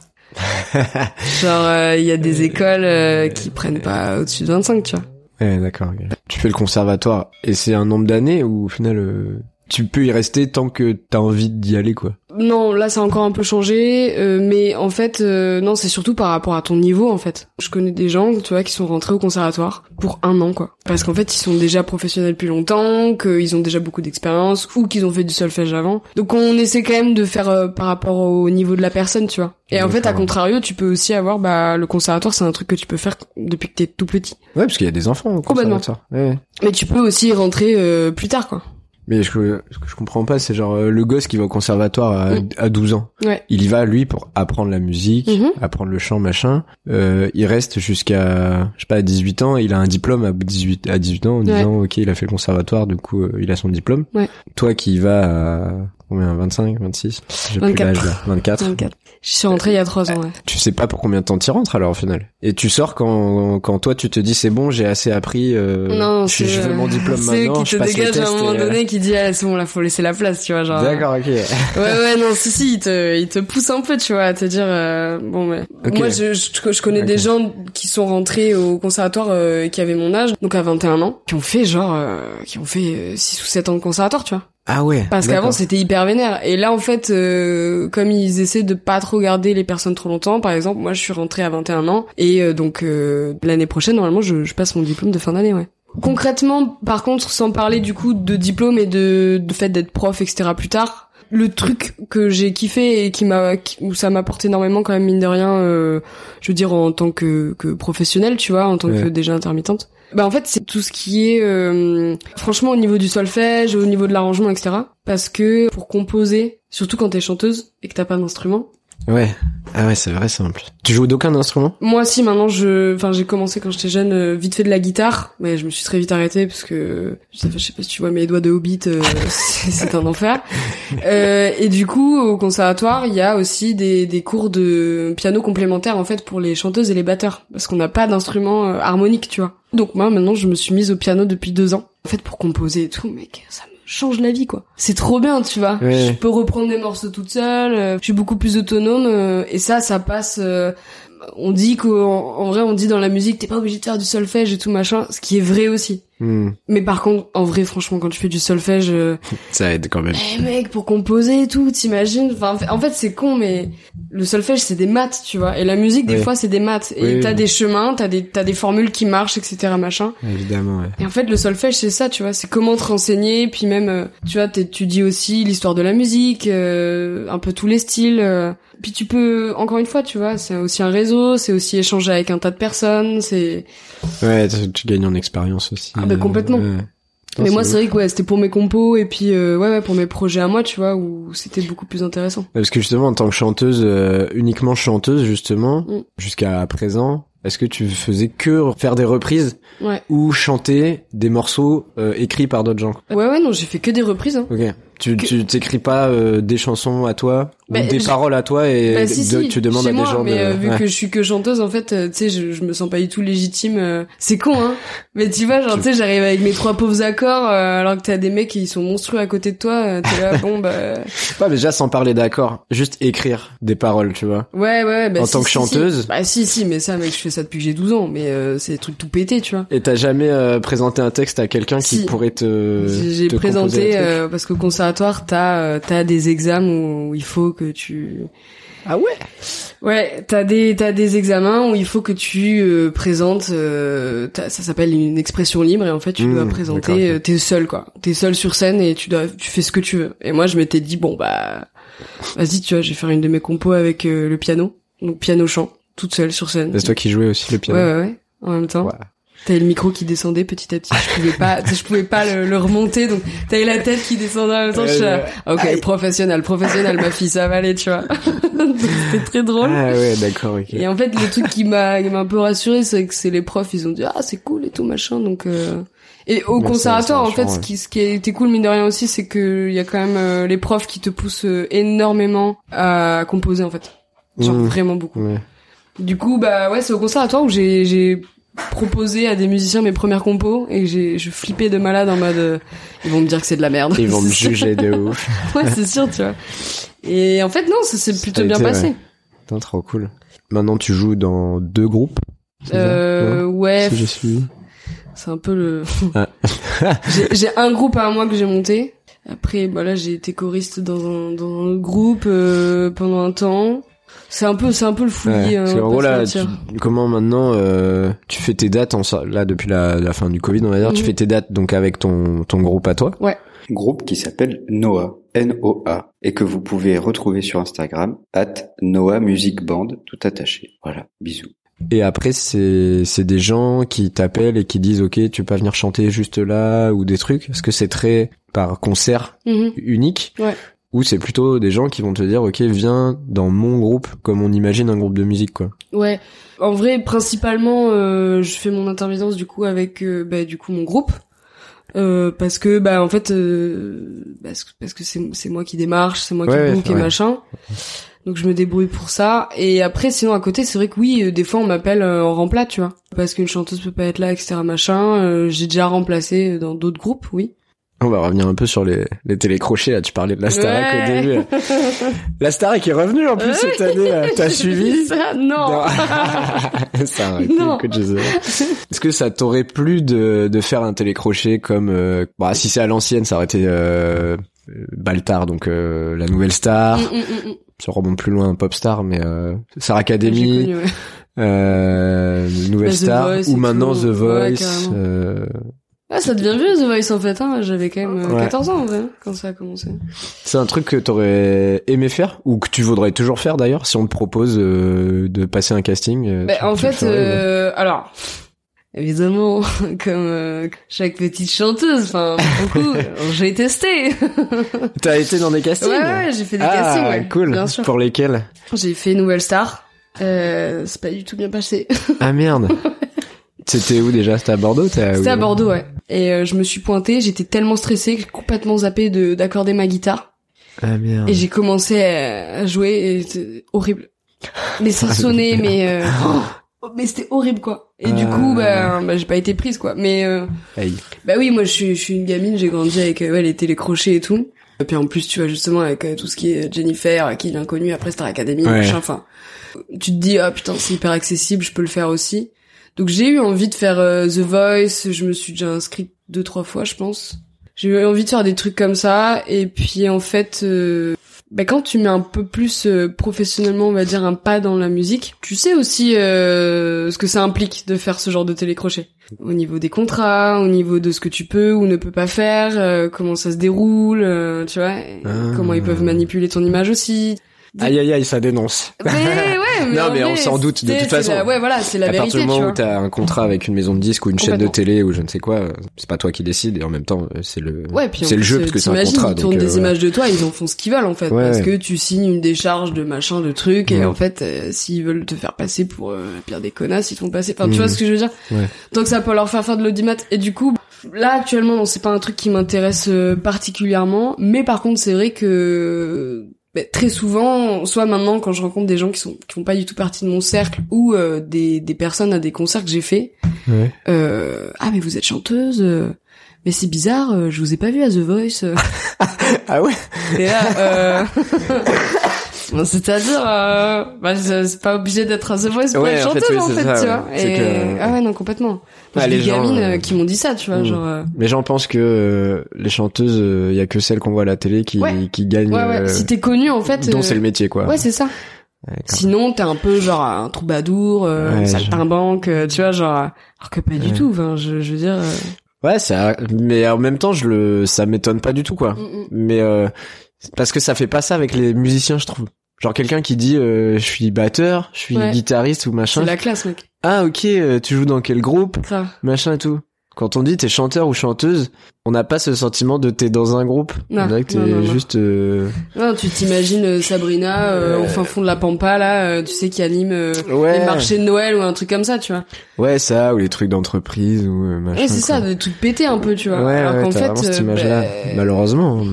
genre euh, il y a des écoles euh, qui prennent pas au-dessus de 25 tu vois Ouais, d'accord. Tu fais le conservatoire et c'est un nombre d'années ou au final euh, tu peux y rester tant que t'as envie d'y aller quoi. Non, là ça a encore un peu changé, euh, mais en fait euh, non, c'est surtout par rapport à ton niveau en fait. Je connais des gens, tu vois, qui sont rentrés au conservatoire pour un an quoi, parce qu'en fait ils sont déjà professionnels depuis longtemps, qu'ils ont déjà beaucoup d'expérience ou qu'ils ont fait du solfège avant. Donc on essaie quand même de faire euh, par rapport au niveau de la personne, tu vois. Et en fait, à contrario, tu peux aussi avoir bah le conservatoire, c'est un truc que tu peux faire depuis que t'es tout petit. Ouais, parce qu'il y a des enfants au Complètement. conservatoire. Ouais. Mais tu peux aussi y rentrer euh, plus tard quoi. Mais ce que je comprends pas, c'est genre euh, le gosse qui va au conservatoire à, Mm. à 12 ans. Ouais. Il y va lui pour apprendre la musique, Mhm. apprendre le chant, machin. Euh, il reste jusqu'à je sais pas à 18 ans, il a un diplôme à 18 à 18 ans en Ouais. disant OK, il a fait le conservatoire, du coup euh, il a son diplôme. Ouais. Toi qui y vas à combien? 25, 26 J'ai plus 24. l'âge là. 24. 24. Je suis rentrée il y a trois ans. Ouais. Tu sais pas pour combien de temps tu rentres alors au final. Et tu sors quand quand toi tu te dis c'est bon, j'ai assez appris euh, Non, je, c'est je veux mon diplôme c'est maintenant, qui je te dégage à un moment et, euh, donné qui dit ah c'est bon là faut laisser la place tu vois genre D'accord, OK. ouais ouais non si si il te il te pousse un peu tu vois à te dire euh, bon mais moi je, je je connais des gens qui sont rentrés au conservatoire euh, qui avaient mon âge donc à 21 ans qui ont fait genre euh, qui ont fait 6 ou 7 ans de conservatoire tu vois Ah ouais. parce qu'avant c'était hyper vénère et là en fait euh, comme ils essaient de pas trop garder les personnes trop longtemps par exemple moi je suis rentrée à 21 ans et euh, donc euh, l'année prochaine normalement je, je passe mon diplôme de fin d'année ouais concrètement par contre sans parler du coup de diplôme et de, de fait d'être prof etc plus tard le truc que j'ai kiffé et qui m'a où ça m'apporte énormément quand même mine de rien euh, je veux dire en tant que, que professionnel tu vois en tant Ouais. que déjà intermittente bah en fait c'est tout ce qui est euh, franchement au niveau du solfège au niveau de l'arrangement etc parce que pour composer surtout quand t'es chanteuse et que t'as pas d'instrument Ouais. Ah ouais, c'est vrai simple. Tu joues d'aucun instrument? Moi si maintenant je enfin j'ai commencé quand j'étais jeune euh, vite fait de la guitare mais je me suis très vite arrêtée parce que je sais pas, si tu vois mes doigts de hobbit euh, c'est c'est un enfer euh, et du coup au conservatoire il y a aussi des, des cours de piano complémentaires en fait pour les chanteuses et les batteurs parce qu'on n'a pas d'instrument euh, harmonique tu vois donc moi maintenant je me suis mise au piano depuis deux ans en fait pour composer et tout mec ça me change la vie quoi. C'est trop bien tu vois. Ouais. je peux reprendre des morceaux toute seule euh, je suis beaucoup plus autonome euh, et ça ça passe euh, on dit qu'en en vrai on dit dans la musique t'es pas obligé de faire du solfège et tout machin ce qui est vrai aussi Hmm, mais par contre en vrai franchement quand tu fais du solfège euh, Ça aide quand même. eh mec pour composer et tout t'imagines enfin en fait- c'est con mais le solfège c'est des maths tu vois et la musique des Oui. fois c'est des maths et Oui, t'as oui. des chemins t'as des t'as des formules qui marchent etc machin Évidemment, ouais. et en fait, le solfège, c'est ça, tu vois, c'est comment te renseigner, puis même, euh, tu vois, t'étudies aussi l'histoire de la musique, euh, un peu tous les styles. euh. Puis tu peux, encore une fois, tu vois, c'est aussi un réseau, c'est aussi échanger avec un tas de personnes, c'est. Ouais, tu, gagnes en expérience aussi. Ah bah, complètement. Ouais. Non, Mais moi, c'est vrai que ouais, c'était pour mes compos et puis euh, ouais, ouais, pour mes projets à moi, tu vois, où c'était beaucoup plus intéressant. Parce que justement, en tant que chanteuse, euh, uniquement chanteuse, justement, Mm. jusqu'à présent, est-ce que tu faisais que faire des reprises Ouais. ou chanter des morceaux euh, écrits par d'autres gens? Ouais, ouais, non, j'ai fait que des reprises. Hein. Ok. Tu Que- tu t'écris pas euh, des chansons à toi? Bah, ou des paroles à toi et Bah, si, de- si, tu demandes à des moi, gens mais de euh, vu Ouais. que je suis que chanteuse en fait euh, tu sais je, je me sens pas du tout légitime euh, c'est con hein. Mais tu vois genre tu sais j'arrive avec mes trois pauvres accords euh, alors que t'as des mecs qui sont monstrueux à côté de toi euh, t'es là bon bah Pas déjà sans parler d'accord, juste écrire des paroles, tu vois. ouais ouais, ouais bah, En si, tant que chanteuse. Bah si si mais ça mec je fais ça depuis que j'ai 12 ans mais euh, c'est des trucs tout pétés tu vois. Et t'as jamais euh, présenté un texte à quelqu'un qui pourrait te j'ai présenté euh, parce qu'au conservatoire t'as euh, t'as des examens où, il faut que tu Ah ouais? Ouais, t'as des t'as des examens où il faut que tu euh, présentes. euh, ça s'appelle une expression libre et en fait tu Mmh, dois présenter. euh, T'es seul quoi. T'es seul sur scène et tu dois tu fais ce que tu veux. Et moi je m'étais dit bon bah vas-y tu vois je vais faire une de mes compos avec euh, le piano donc piano chant toute seule sur scène. C'est toi qui jouais aussi le Ouais piano. ouais ouais. En même temps. Ouais. T'avais le micro qui descendait petit à petit. Je pouvais pas, je pouvais pas le, le remonter. Donc t'avais la tête qui descendait en même temps. je suis là, ok, professionnel, professionnel, ma fille, ça va aller, tu vois. C'était très drôle. Ah ouais, d'accord, ok. Et en fait, le truc qui m'a qui m'a un peu rassuré, c'est que c'est les profs, ils ont dit ah c'est cool et tout machin. Donc euh... et au ça- conservatoire, en fait, ce qui ce qui était cool mine de rien aussi, c'est que il y a quand même euh, les profs qui te poussent euh, énormément à composer en fait, genre Mmh. vraiment beaucoup. Ouais. Du coup, bah ouais, c'est au conservatoire où j'ai j'ai proposé à des musiciens mes premières compos et j'ai je flippais de malade en mode euh, ils vont me dire que c'est de la merde. Ils vont me juger de ouf. ouais, c'est sûr, tu vois. Et en fait non, ça s'est plutôt bien été, passé. ouais. Putain, trop cool. Maintenant, tu joues dans deux groupes. Euh ouais, Si c'est un peu le Ah. j'ai un groupe à moi que j'ai monté. Après bah là, j'ai été choriste dans un dans un groupe euh, pendant un temps. C'est un peu c'est un peu le fouillis Ouais, qu'en va gros là, tu- comment maintenant euh, tu fais tes dates en là depuis la, la fin du Covid on va dire, tu Mhm. fais tes dates donc avec ton ton groupe à toi? Groupe qui s'appelle Noah, N-O-A, et que vous pouvez retrouver sur Instagram, at Noah Music Band, tout attaché. Voilà, bisous. Et après c'est c'est des gens qui t'appellent et qui disent ok tu peux pas venir chanter juste là ou des trucs? Est-ce que c'est très par concert Mhm. unique Ouais. Ou c'est plutôt des gens qui vont te dire ok viens dans mon groupe comme on imagine un groupe de musique quoi. Ouais. En vrai, principalement, euh, je fais mon intermittence du coup avec euh, bah, du coup mon groupe. Euh, parce que bah en fait euh, parce que parce que c'est c'est moi qui démarche c'est moi qui Ouais, book et ouais. machin donc je me débrouille pour ça et après sinon à côté c'est vrai que oui euh, des fois on m'appelle euh, en remplat tu vois parce qu'une chanteuse peut pas être là etc machin euh, j'ai déjà remplacé dans d'autres groupes oui On va revenir un peu sur les, les télécrochets. Là. Tu parlais de la Starac Ouais. au début. La Starac est revenue en plus cette année. là. T'as suivi ça non, ça aurait Non. écoute, je sais pas. Est-ce que ça t'aurait plu de, de faire un télécrochet comme... Euh, bah, si c'est à l'ancienne, ça aurait été euh, Baltar, donc euh, la nouvelle star. Mm, mm, mm. Ça remonte plus loin, Popstar, mais euh, Star Academy, connu, ouais. euh, Nouvelle Bah, Star, Voice ou maintenant tout. The Voice. euh, Ah, ça devient vieux The Voice en fait hein j'avais quand même euh, Ouais. 14 ans en vrai hein, quand ça a commencé c'est un truc que t'aurais aimé faire ou que tu voudrais toujours faire d'ailleurs si on te propose euh, de passer un casting. euh, tu- en tu fait, ferais, euh, alors, évidemment, comme euh, chaque petite chanteuse, enfin, beaucoup, j'ai testé. T'as été dans des castings Ouais, ouais, j'ai fait des ah, castings, ouais, cool. bien sûr. Pour lesquels? J'ai fait Nouvelle Star. Euh, c'est pas du tout bien passé. Ah merde. C'était où déjà? C'était à Bordeaux t'es C'était à Bordeaux, ouais. Et euh, je me suis pointée, j'étais tellement stressée que j'ai complètement zappé de d'accorder ma guitare. Ah merde. Et j'ai commencé à à jouer et c'était horrible. Mais ça sonnait, mais euh, oh, mais c'était horrible quoi. Et du Ah. coup, bah, bah, j'ai pas été prise quoi. Mais euh, Aïe. Bah oui, moi je suis, je suis une gamine, j'ai grandi avec euh, ouais, les télécrochets et tout. Et puis en plus, tu vois, justement, avec euh, tout ce qui est Jennifer, qui est l'inconnu, après Star Academy, Ouais. machin, enfin. Tu te dis, ah putain, c'est hyper accessible, je peux le faire aussi. Donc j'ai eu envie de faire euh, The Voice, je me suis déjà inscrite deux, trois fois, je pense. J'ai eu envie de faire des trucs comme ça, et puis en fait, euh, bah, quand tu mets un peu plus euh, professionnellement, on va dire, un pas dans la musique, tu sais aussi euh, ce que ça implique de faire ce genre de télécrochet. Au niveau des contrats, au niveau de ce que tu peux ou ne peux pas faire, euh, comment ça se déroule, euh, tu vois, Ah. comment ils peuvent manipuler ton image aussi. Aïe aïe aïe, ça dénonce. Mais ouais, mais Non, mais on s'en doute, de toute façon. la- ouais, voilà, c'est la à partir vérité, du tu moment vois. où t'as un contrat avec une maison de disques ou une chaîne de télé ou je ne sais quoi, euh, c'est pas toi qui décides et en même temps euh, c'est le Ouais, c'est le jeu euh, parce que c'est un contrat. Ils tournent euh, des ouais. images de toi, ils en font ce qu'ils veulent en fait, Ouais, parce que tu signes une décharge de machin, de trucs, et en fait, euh, s'ils veulent te faire passer pour euh, pire des connasses, ils te font passer. Enfin, tu Mhm. vois ce que je veux dire. Donc ça peut leur faire faire de l'audimat. Et du coup, là actuellement, non, c'est pas un truc qui m'intéresse euh, particulièrement, mais par contre, c'est vrai que bah, très souvent, soit maintenant quand je rencontre des gens qui sont qui font pas du tout partie de mon cercle ou euh, des des personnes à des concerts que j'ai fait, Ouais. euh, ah mais vous êtes chanteuse. euh, mais c'est bizarre, euh, je vous ai pas vu à The Voice. euh. Ah ouais. Et là, euh... C'est-à-dire, euh, bah, c'est pas obligé d'être à The Voice pour Ouais, être en fait, chanteuse, oui, en fait, ça, tu vois. C'est Et, que- Ah ouais, non, complètement. Ouais, j'ai les gens, gamines euh, euh, qui m'ont dit ça, tu vois, Mm. genre... euh, Les gens pensent que euh, les chanteuses, il y a que celles qu'on voit à la télé qui, qui gagnent, Ouais, ouais, si t'es connu, en fait... dont c'est le métier, quoi. Ouais, c'est ça. Sinon, t'es un peu genre un troubadour, euh, un saltimbanque, tu vois, genre... Alors que pas du tout, enfin, je, je veux dire... Ouais, ça, mais en même temps, je le, ça m'étonne pas du tout, quoi. mm, mm. Mais euh, parce que ça fait pas ça avec les musiciens, je trouve. Genre quelqu'un qui dit, euh, je suis batteur, je suis Ouais. guitariste ou machin. C'est la classe, mec. Ah ok, euh, tu joues dans quel groupe, Grave. machin et tout. Quand on dit t'es chanteur ou chanteuse, on n'a pas ce sentiment de t'es dans un groupe. Non, on dirait que t'es juste. euh, Non, tu t'imagines euh, Sabrina euh, au fin fond de la pampa, là, euh, tu sais, qui anime euh, Ouais. les marchés de Noël ou un truc comme ça, tu vois. Ouais, ça ou les trucs d'entreprise ou machin. Ouais, c'est ça, de tout péter un peu, tu vois. Ouais, Alors ouais, t'as fait, cette euh, image-là, bah, malheureusement.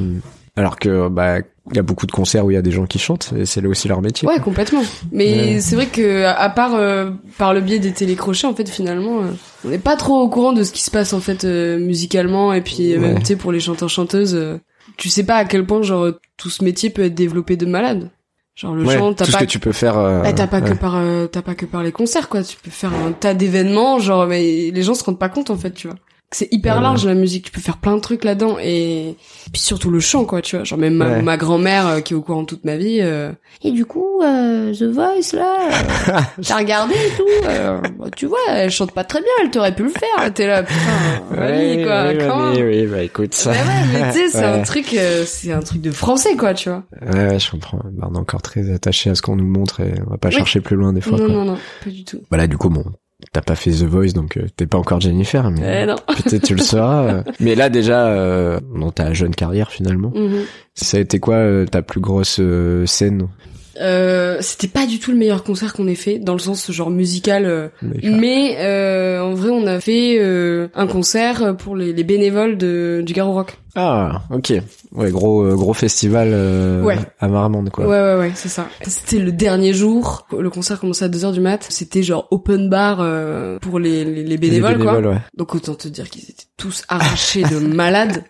Alors que bah il y a beaucoup de concerts où il y a des gens qui chantent et c'est là aussi leur métier. Ouais, complètement. Mais c'est vrai que à part euh, par le biais des télécrochets, en fait, finalement, euh, on n'est pas trop au courant de ce qui se passe en fait euh, musicalement et puis euh, même tu sais pour les chanteurs chanteuses, euh, tu sais pas à quel point genre tout ce métier peut être développé de malade. Genre le Ouais, chant, t'as tout ce pas que tu peux faire. euh, Ouais, t'as pas ouais. que par euh, t'as pas que par les concerts quoi tu peux faire un tas d'événements genre mais les gens se rendent pas compte en fait tu vois c'est hyper Ouais, large la musique tu peux faire plein de trucs là-dedans et puis surtout le chant quoi tu vois genre même ma, Ouais. ma grand-mère euh, qui est au courant toute ma vie euh, et du coup euh, The Voice là euh, t'as regardé et tout euh, bah, tu vois elle chante pas très bien elle t'aurait pu le faire t'es là putain quoi ouais, oui, bah écoute ça. Bah ouais, mais tu sais, c'est Ouais. un truc, euh, c'est un truc de français, quoi, tu vois. Ouais, ouais, je comprends. Bah, on est encore très attaché à ce qu'on nous montre et on va pas Oui. chercher plus loin des fois. Non, quoi. non, non, pas du tout. Bah là, du coup, bon, t'as pas fait The Voice, donc euh, t'es pas encore Jennifer, mais Eh non. peut-être tu le seras. euh. Mais là, déjà, euh, dans ta jeune carrière, finalement, Mhm. ça a été quoi euh, ta plus grosse euh, scène? Euh, c'était pas du tout le meilleur concert qu'on ait fait dans le sens genre musical euh, mais euh, en vrai on a fait euh, un concert pour les, les bénévoles de du Garo Rock Ah, ok. Ouais, gros euh, gros festival euh, Ouais. à Marmande, quoi. ouais ouais ouais c'est ça c'était le dernier jour le concert commençait à 2h du mat c'était genre open bar euh, pour les, les, les Les bénévoles, quoi ouais. donc autant te dire qu'ils étaient tous arrachés de malades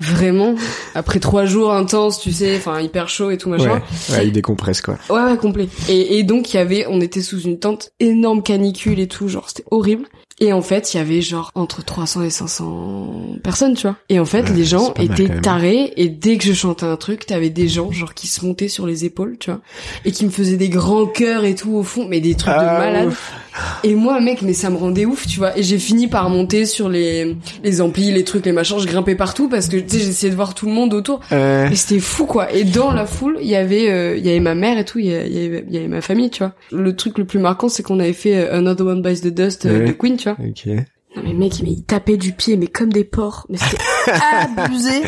vraiment après trois jours intenses tu sais enfin hyper chaud et tout machin Ouais, ouais, il décompresse, quoi. Ouais, ouais, complet. Et, et donc, il y avait, on était sous une tente, énorme canicule et tout, genre, c'était horrible. Et en fait, il y avait genre entre 300 et 500 personnes, tu vois. Et en fait, Ouais, les gens mal, étaient tarés, et dès que je chantais un truc, t'avais des gens, genre, qui se montaient sur les épaules, tu vois, et qui me faisaient des grands cœurs et tout au fond, mais des trucs de Ah, malade. ouf. Et moi, mec, mais ça me rendait ouf, tu vois. Et j'ai fini par monter sur les, les amplis, les trucs, les machins, je grimpais partout parce que, tu sais, j'essayais de voir tout le monde autour. Euh, Et c'était fou quoi. Et dans la foule, il y avait euh, il y avait ma mère et tout, il y, avait, il y avait ma famille, tu vois. Le truc le plus marquant, c'est qu'on avait fait euh, Another One Bites the Dust euh, Ouais. de Queen, tu vois. ok. Non mais mec, mais il tapait du pied mais comme des porcs, mais c'était abusé.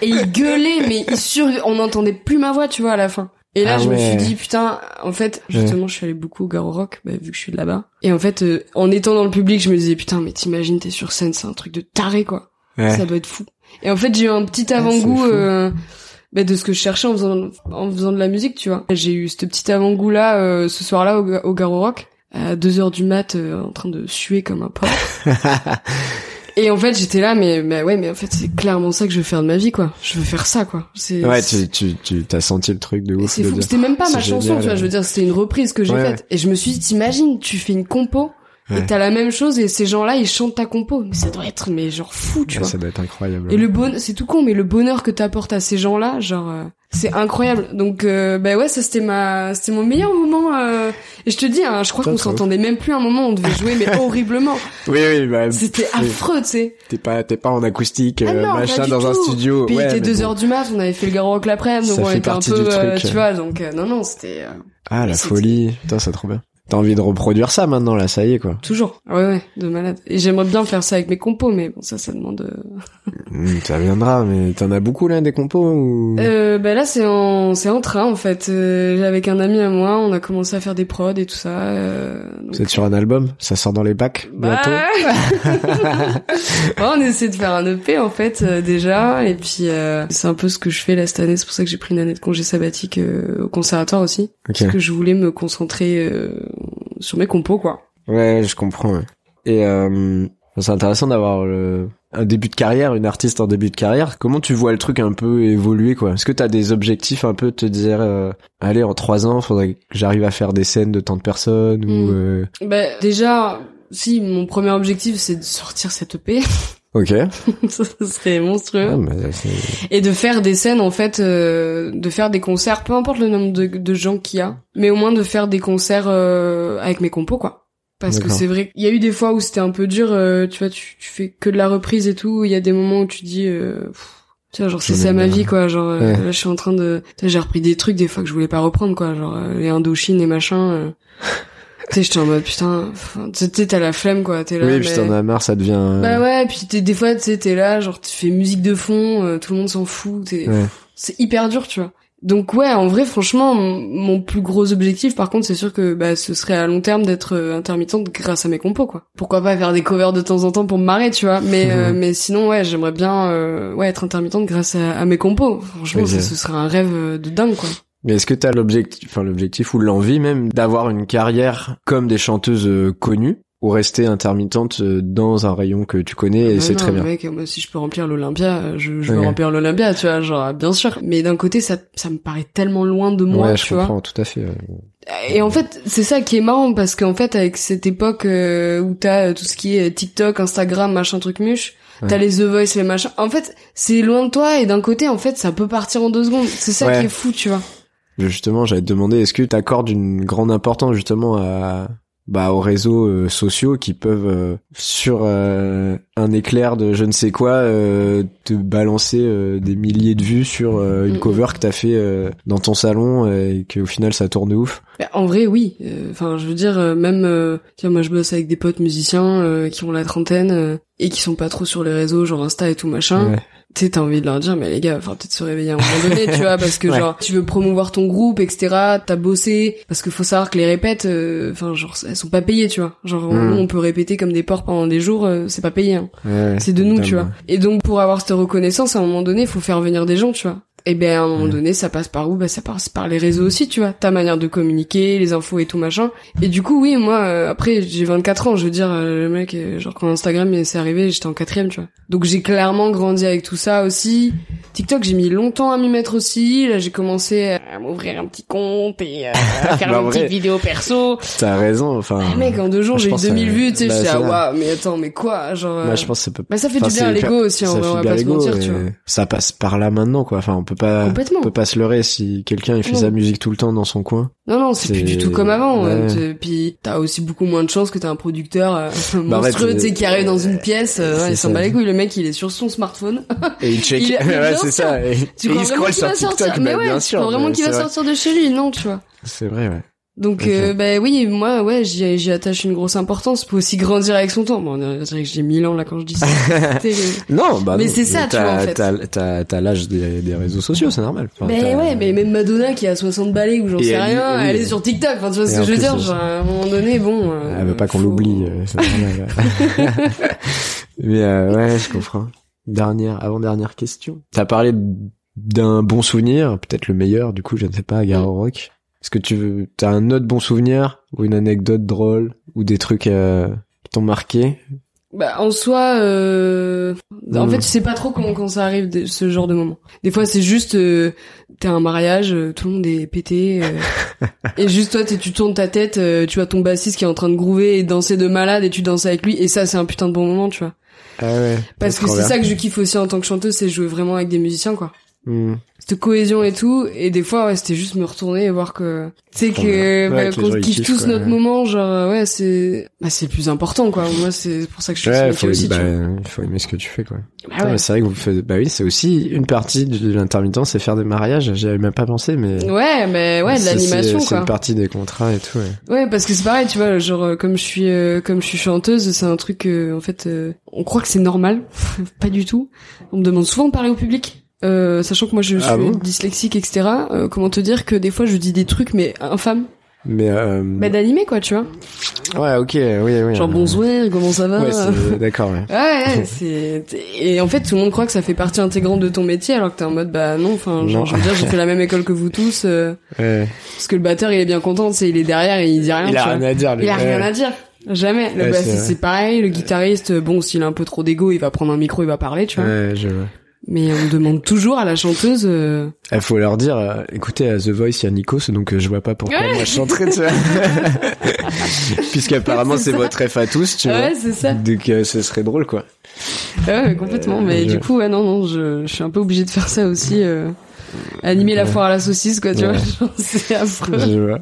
Et il gueulait mais il sur on n'entendait plus ma voix, tu vois à la fin. Et là, Ah je me suis dit putain, en fait, justement, je suis allée beaucoup au Garo Rock, bah, vu que je suis de là-bas. Et en fait, euh, en étant dans le public, je me disais putain, mais t'imagines, t'es sur scène, c'est un truc de taré quoi. Ouais. Ça doit être fou. Et en fait, j'ai eu un petit Ah, avant-goût euh, bah, de ce que je cherchais en faisant, en faisant de la musique, tu vois. J'ai eu ce petit avant-goût là, euh, ce soir-là au, au Garo Rock, à 2 heures du mat, euh, en train de suer comme un porc. Et en fait, j'étais là, mais, mais ouais, mais en fait, c'est clairement ça que je veux faire de ma vie, quoi. Je veux faire ça, quoi. C'est, ouais, c'est- tu, tu, tu t'as senti le truc de ouf. c'est fou. C'était même pas c'est ma chanson, tu vois. Je veux dire, c'était une reprise que j'ai Ouais, faite. Et je me suis dit, t'imagines, tu fais une compo, Ouais. et t'as la même chose, et ces gens-là, ils chantent ta compo. Mais ça doit être, mais genre fou, tu Ouais, vois. ça doit être incroyable. Et le bon, c'est tout con, mais le bonheur que t'apportes à ces gens-là, genre, euh, c'est incroyable. Donc, euh, bah ouais, ça c'était ma, c'était mon meilleur moment. euh, et je te dis, hein, je crois qu'on s'entendait même plus un moment. On devait jouer, mais horriblement. Oui, oui, bah, C'était affreux, tu sais. t'es pas, t'es pas en acoustique, Ah euh, non, machin, dans un studio. Puis il était mais 2 bon. heures du mat, on avait fait le Garo Rock l'après-midi, donc Ça on fait était un peu, euh, tu vois, donc euh, non, non, c'était euh, Ah, la folie. Putain, c'est trop bien. T'as envie de reproduire ça maintenant, là, ça y est, quoi. toujours. Ouais, ouais, de malade. Et j'aimerais bien faire ça avec mes compos, mais bon, ça, ça demande. euh, Hmm, ça viendra, mais t'en as beaucoup, là, des compos, ou... Euh, bah là c'est en c'est en train en fait. Euh, avec un ami à moi, on a commencé à faire des prods et tout ça. Euh, donc- Vous êtes sur un album? Ça sort dans les bacs, Bah, bientôt? ouais, on essaie de faire un EP en fait euh, déjà et puis euh, c'est un peu ce que je fais là cette année. C'est pour ça que j'ai pris une année de congé sabbatique euh, au conservatoire aussi Ok. parce que je voulais me concentrer euh, sur mes compos quoi. Ouais, je comprends, ouais. Et, euh, c'est intéressant d'avoir le, un début de carrière, une artiste en début de carrière, comment tu vois le truc un peu évoluer quoi? Est-ce que t'as des objectifs un peu de te dire, euh, allez en trois ans, faudrait que j'arrive à faire des scènes de tant de personnes ou Mm. euh, Bah déjà, si mon premier objectif c'est de sortir cette EP, Ok. ça serait monstrueux. Ah, mais Et de faire des scènes en fait, euh, de faire des concerts, peu importe le nombre de, de gens qu'il y a, mais au moins de faire des concerts euh, avec mes compos quoi. Parce que c'est vrai qu'il y a eu des fois où c'était un peu dur, euh, tu vois, tu, tu fais que de la reprise et tout, il y a des moments où tu dis, euh, pff, tu vois, genre c'est ça ma vie quoi, genre euh, Ouais. là je suis en train de, j'ai repris des trucs des fois que je voulais pas reprendre quoi, genre euh, les Indochines et machin. Tu sais, j'étais en mode putain, tu sais, t'as la flemme quoi, t'es là. oui, mais... puis t'en as marre, ça devient. euh, Bah ouais, puis t'es, des fois, tu sais, t'es là, genre, tu fais musique de fond, euh, tout le monde s'en fout, t'es, Ouais. c'est hyper dur, tu vois. Donc ouais, en vrai, franchement, mon, mon plus gros objectif, par contre, c'est sûr que bah, ce serait à long terme d'être euh, intermittente grâce à mes compos, quoi. Pourquoi pas faire des covers de temps en temps pour me marrer, tu vois. Mais euh, mais sinon, ouais, j'aimerais bien euh, ouais être intermittente grâce à, à mes compos. Franchement, Oui, ça, ce serait un rêve de dingue, quoi. Mais est-ce que t'as l'objectif, enfin l'objectif ou l'envie même d'avoir une carrière comme des chanteuses euh, connues ou rester intermittente euh, dans un rayon que tu connais et Bah c'est très bien? Mec, moi, si je peux remplir l'Olympia, euh, je, veux remplir l'Olympia, tu vois, genre, bien sûr. Mais d'un côté, ça, ça me paraît tellement loin de moi, ouais, tu je vois. comprends tout à fait. Et en fait, c'est ça qui est marrant parce qu'en fait, avec cette époque où t'as tout ce qui est TikTok, Instagram, machin truc muche, t'as Ouais. les The Voice, les machins. En fait, c'est loin de toi et d'un côté, en fait, ça peut partir en deux secondes. C'est ça Ouais. qui est fou, tu vois. Justement, j'allais te demander, est-ce que tu accordes une grande importance justement à bah aux réseaux euh, sociaux qui peuvent euh, sur euh, un éclair de je ne sais quoi euh, te balancer euh, des milliers de vues sur euh, une Mm, cover que t'as fait euh, dans ton salon et qu'au final ça tourne de ouf? Bah, en vrai, oui. Euh, Enfin, je veux dire, euh, même, euh, vois, moi, je bosse avec des potes musiciens euh, qui ont la trentaine euh, et qui sont pas trop sur les réseaux, genre Insta et tout machin. Ouais. tu sais, t'as envie de leur dire, mais les gars, enfin, peut-être se réveiller à un moment donné, tu vois, parce que Ouais. genre, tu veux promouvoir ton groupe, etc., t'as bossé, parce qu'il faut savoir que les répètes, euh, enfin, genre, elles sont pas payées, tu vois. Genre, Mm. nous, on peut répéter comme des porcs pendant des jours, euh, c'est pas payé, hein. Ouais, C'est de nous, tu vois. Et donc, pour avoir cette reconnaissance, à un moment donné, il faut faire venir des gens, tu vois. Et ben, à un moment donné, ça passe par où? Bah, ça passe par les réseaux aussi, tu vois. Ta manière de communiquer, les infos et tout machin. Et du coup, oui, moi, euh, après, j'ai 24 ans, je veux dire, euh, le mec, euh, genre, quand Instagram est- c'est arrivé, j'étais en quatrième, tu vois. Donc, j'ai clairement grandi avec tout ça aussi. TikTok, j'ai mis longtemps à m'y mettre aussi. Là, j'ai commencé à m'ouvrir un petit compte et euh, à faire Bah, une petite vidéo perso. T'as raison, enfin. Ah, mec, en deux jours, j'ai eu pense 2000 que- vues, tu sais, bah, je suis ah, waouh, mais attends, mais quoi, genre... Moi, euh, je pense que ça peut. bah, ça fait du bien à l'ego aussi, vrai, on va pas se mentir, tu vois. Ça passe par là maintenant, quoi. Enfin, peut pas. On peut pas se leurrer si quelqu'un il fait Non. sa musique tout le temps dans son coin. Non, non, c'est plus du tout comme avant. Ouais. hein. Puis t'as aussi beaucoup moins de chances que t'as un producteur euh, Bah, monstrueux, tu sais, qui arrive dans une pièce, euh, ouais, il s'en bat les couilles, le mec, il est sur son smartphone. Et il check. Il est- mais ouais, c'est ça. Et, tu et crois il vraiment scrolle qu'il sur va TikTok, sortir bah, Mais ouais, bien tu sûr. crois vraiment qu'il va sortir de chez lui, non, tu vois. C'est vrai, ouais. Donc, euh, bah oui, moi, ouais, j'y j'y attache une grosse importance. Faut aussi grandir avec son temps. Bon, on dirait que j'ai 1000 ans là quand je dis ça. Non, bah Mais c'est ça, tu t'as- vois, en fait. T'as, t'as, t'as l'âge des, des réseaux sociaux, c'est normal. Enfin, mais t'as- ouais, mais même Madonna qui a 60 balais ou j'en sais elle- rien, oui. elle est sur TikTok. Enfin, tu vois ce que je veux dire. euh, Genre, à un moment donné, bon. euh, Elle veut pas qu'on faut- l'oublie, euh, c'est normal. mais euh, ouais, je comprends. Dernière, avant-dernière question. T'as parlé d'un bon souvenir, peut-être le meilleur, du coup, je ne sais pas, à Garo Rock. Est-ce que tu veux, t'as un autre bon souvenir ou une anecdote drôle ou des trucs euh, qui t'ont marqué? Bah en soi, euh... en Mm. fait, tu sais pas trop comment quand ça arrive ce genre de moment. Des fois, c'est juste euh, t'es à un mariage, euh, tout le monde est pété, euh, et juste toi, tu tournes ta tête, euh, tu vois ton bassiste qui est en train de groover et danser de malade, et tu danses avec lui, et ça, c'est un putain de bon moment, tu vois. Ah ouais. Parce que c'est ça que je kiffe aussi en tant que chanteuse, c'est jouer vraiment avec des musiciens, quoi. Hmm. Cette cohésion et tout, et des fois, ouais, c'était juste me retourner et voir que, tu sais que, bien. Ouais, bah, qu'on kiffe tous quoi, notre ouais. moment, genre, ouais, c'est, bah, c'est le plus important, quoi. Moi, c'est pour ça que je suis Ouais, faut, aussi, bah, faut aimer ce que tu fais, quoi. Bah Putain, ouais. mais c'est vrai que vous faites, bah oui, c'est aussi une partie de l'intermittence, c'est faire des mariages. J'y avais même pas pensé, mais. Ouais, mais ouais, de l'animation c'est- C'est quoi. une partie des contrats et tout, ouais. Ouais, parce que c'est pareil, tu vois, genre euh, comme je suis euh, comme je suis chanteuse, c'est un truc euh, en fait euh, on croit que c'est normal, pas du tout. On me demande souvent de parler au public. Euh, sachant que moi je suis Ah bon dyslexique etc euh, comment te dire que des fois je dis des trucs mais infâmes Mais, euh... bah d'animer quoi tu vois ouais, ok, oui, oui. genre euh, bonsoir comment ça va Ouais, c'est, d'accord, ouais. Ouais, ouais, c'est et en fait tout le monde croit que ça fait partie intégrante de ton métier alors que t'es en mode bah non enfin genre je veux dire j'ai fait la même école que vous tous euh, Ouais. parce que le batteur il est bien content sais il est derrière et il dit rien Il a vois. rien à dire, lui. Il a rien à dire. Jamais. Le c'est bassiste, c'est pareil. Le guitariste, bon, s'il a un peu trop d'ego, il va prendre un micro, il va parler, tu vois. Ouais, je vois. Mais on demande toujours à la chanteuse. euh, Il faut leur dire, euh, écoutez, à The Voice, il y a Nikos, donc euh, je vois pas pourquoi Ouais. moi je chanterais, tu vois. Puisqu'apparemment C'est votre ref à tous, tu vois. Ouais, c'est ça. Donc euh, ce serait drôle, quoi. Ouais, ouais, complètement. Mais je- du coup, ouais, non, non, je, je suis un peu obligée de faire ça aussi. Euh, animer la foire à la saucisse, quoi, tu vois. C'est affreux. Je vois.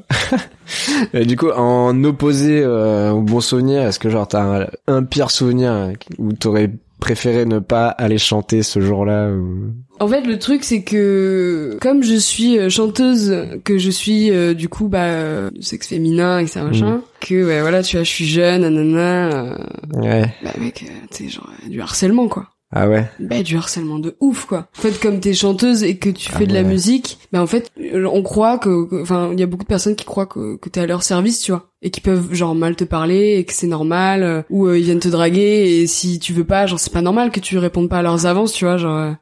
Et du coup, en opposé euh, au bon souvenir, est-ce que genre t'as un, un pire souvenir où t'aurais préféré ne pas aller chanter ce jour-là ou... En fait, le truc, c'est que comme je suis euh, chanteuse, que je suis euh, du coup bah euh, sexe féminin, etc. machin, que ouais, voilà, tu vois, je suis jeune, nanana, euh, Ouais. bah mec, euh, sais, genre euh, du harcèlement, quoi. Ah ouais. Bah du harcèlement de ouf, quoi. En fait, comme t'es chanteuse et que tu Ah fais de la ouais. musique, bah en fait, euh, on croit que, enfin, il y a beaucoup de personnes qui croient que, que t'es à leur service, tu vois, et qui peuvent genre mal te parler et que c'est normal, euh, ou euh, ils viennent te draguer et si tu veux pas, genre c'est pas normal que tu répondes pas à leurs avances, tu vois, genre. euh,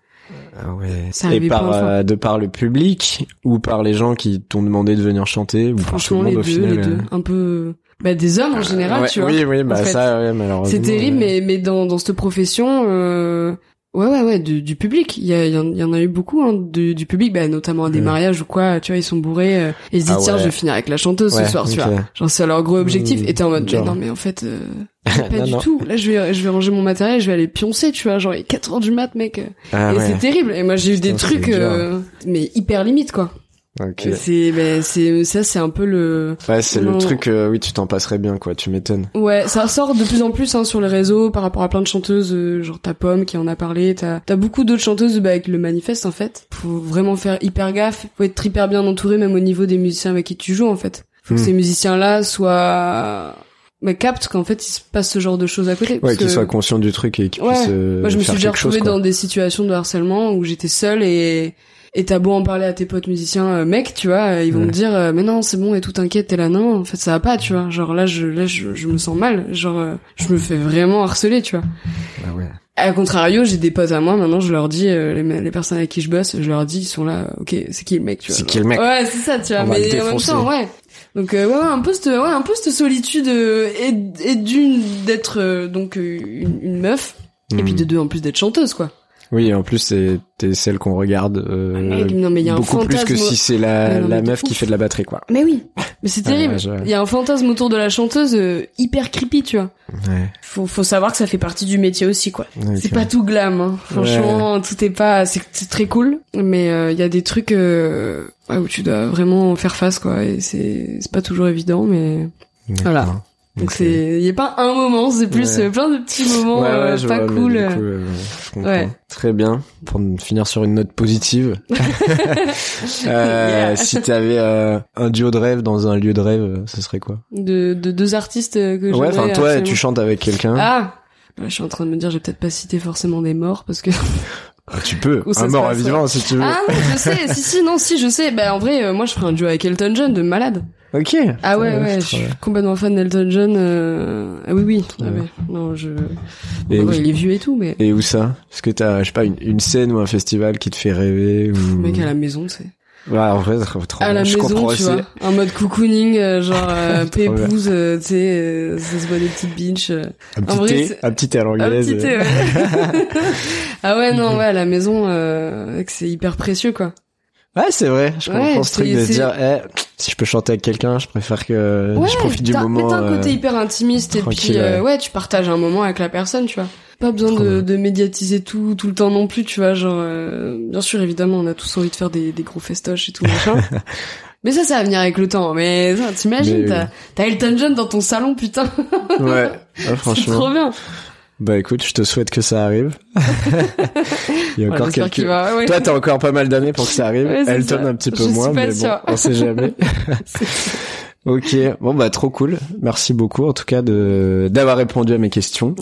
Ah ouais. C'est Et par, de euh, par le public ou par les gens qui t'ont demandé de venir chanter ou Franchement, par les tout deux, le monde au les final. deux. Un peu, bah, des hommes en euh, général, ouais, tu vois. Oui, oui, bah ça, ouais, malheureusement. C'est terrible, mais, mais dans, dans cette profession, euh, ouais, ouais, ouais, du, du public. Il y, a, il y, en, a eu beaucoup, hein, du, du public, bah, notamment à des Ouais. mariages ou quoi, tu vois, ils sont bourrés, euh, et ils se disent, Ah tiens, je vais finir avec la chanteuse ce soir, tu vois. Genre, c'est leur gros objectif. Mmh, et t'es en mode, genre. non, mais en fait, euh, pas Non, du non. tout. Là, je vais, je vais ranger mon matériel, je vais aller pioncer, tu vois, genre, il est 4 heures du mat, mec. Ah et c'est terrible. Et moi, j'ai eu des trucs, euh, mais hyper limite, quoi. Ok. Et C'est, ben, c'est, ça, c'est un peu le, Ouais, c'est le truc, euh, oui, tu t'en passerais bien, quoi, tu m'étonnes. Ouais, ça sort de plus en plus hein, sur les réseaux par rapport à plein de chanteuses, euh, genre ta Pomme qui en a parlé, t'as as beaucoup d'autres chanteuses bah, avec le manifeste en fait. Faut vraiment faire hyper gaffe, faut être hyper bien entouré même au niveau des musiciens avec qui tu joues en fait. Faut que Hmm. ces musiciens-là soient bah, captent qu'en fait il se passe ce genre de choses à côté. Ouais, parce qu'ils que- soient conscients du truc et qu'ils Ouais. puissent euh, Moi je me suis déjà retrouvée dans des situations de harcèlement où j'étais seule et et t'as beau en parler à tes potes musiciens euh, mecs, tu vois, euh, ils vont Ouais. te dire euh, mais non c'est bon et tout t'inquiète t'es là non en fait ça va pas tu vois genre là je là je, je me sens mal genre euh, je me fais vraiment harceler tu vois. Ah ouais. À contrario j'ai des potes à moi maintenant je leur dis les, les personnes avec qui je bosse je leur dis ils sont là ok c'est qui le mec tu vois. C'est qui le mec Ouais c'est ça tu vois On mais en même temps ouais. Donc ouais, ouais un peu cette ouais un peu cette solitude euh, et, et d'une d'être euh, donc une, une meuf et puis Hmm. de deux en plus d'être chanteuse quoi. Oui, en plus, c'est celle qu'on regarde euh, Mec, non mais il y a un beaucoup plus que si c'est la, non, la meuf qui fait de la batterie, quoi. Mais oui, mais c'est Ah, terrible. ouais, je- Il y a un fantasme autour de la chanteuse euh, hyper creepy, tu vois. Ouais. Faut, faut savoir que ça fait partie du métier aussi, quoi. C'est pas tout glam, hein. franchement, tout est pas, c'est très cool, mais euh, il y a des trucs euh, où tu dois vraiment faire face, quoi. Et c'est c'est pas toujours évident, mais voilà. Donc c'est, y a pas un moment, c'est plus Ouais. euh, plein de petits moments Ouais, ouais, euh, pas vois, cool. coup, euh, je comprends. Ouais. Très bien. Pour finir sur une note positive. euh, Yeah. Si t'avais euh, un duo de rêve dans un lieu de rêve, ce serait quoi? De, de deux artistes que Ouais, enfin toi, absolument. tu chantes avec quelqu'un. Ah. Bah, je suis en train de me dire, j'ai peut-être pas cité forcément des morts parce que Ah, tu peux. Un mort à vivant, si tu veux. Ah non, je sais, si si non, si je sais. Bah en vrai, euh, moi je ferais un duo avec Elton John de malade. Ok. Ah ouais Ouais, je suis complètement fan d'Elton John. euh, Ah oui oui. Ah Ouais. Non je. Et, Ouais, où, il est vieux et tout, mais et où ça? Est-ce que t'as, je sais pas, une, une scène ou un festival qui te fait rêver ou... mec à la maison, c'est. Ouais, en vrai, trop, À la je maison, tu vois, en mode cocooning, euh, genre euh, pépouze, euh, tu sais, euh, ça se voit des petites binges. Un En petit vrai, thé, un petit thé à Un l'anglaise. petit thé, ouais. ah ouais non ouais à la maison, euh, c'est hyper précieux quoi. Ouais, c'est vrai. Je Ouais, comprends ce truc de se dire, eh, si je peux chanter avec quelqu'un, je préfère que Ouais, je profite du moment. Mais t'as un côté euh, hyper intimiste et puis euh, ouais. tu partages un moment avec la personne, tu vois. Pas besoin de, de médiatiser tout tout le temps non plus, tu vois. Genre, euh, bien sûr, évidemment, on a tous envie de faire des, des gros festoches et tout machin. mais ça, ça va venir avec le temps. Mais t'imagines, t'as t'as Elton John dans ton salon, putain. Ouais, ouais, C'est franchement. trop bien. Bah écoute, je te souhaite que ça arrive. Il y a encore quelques... va. Ouais. Toi, t'as encore pas mal d'années pour que ça arrive. Ouais, Elton ça. un petit peu Je suis moins, pas mais bon, on sait jamais. ok, bon bah trop cool. Merci beaucoup en tout cas de d'avoir répondu à mes questions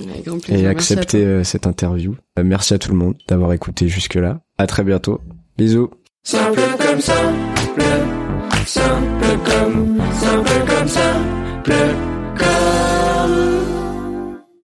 et accepté euh, cette interview. Euh, merci à tout le monde d'avoir écouté jusque là. À très bientôt. Bisous. Simple comme simple, simple comme, simple comme simple comme.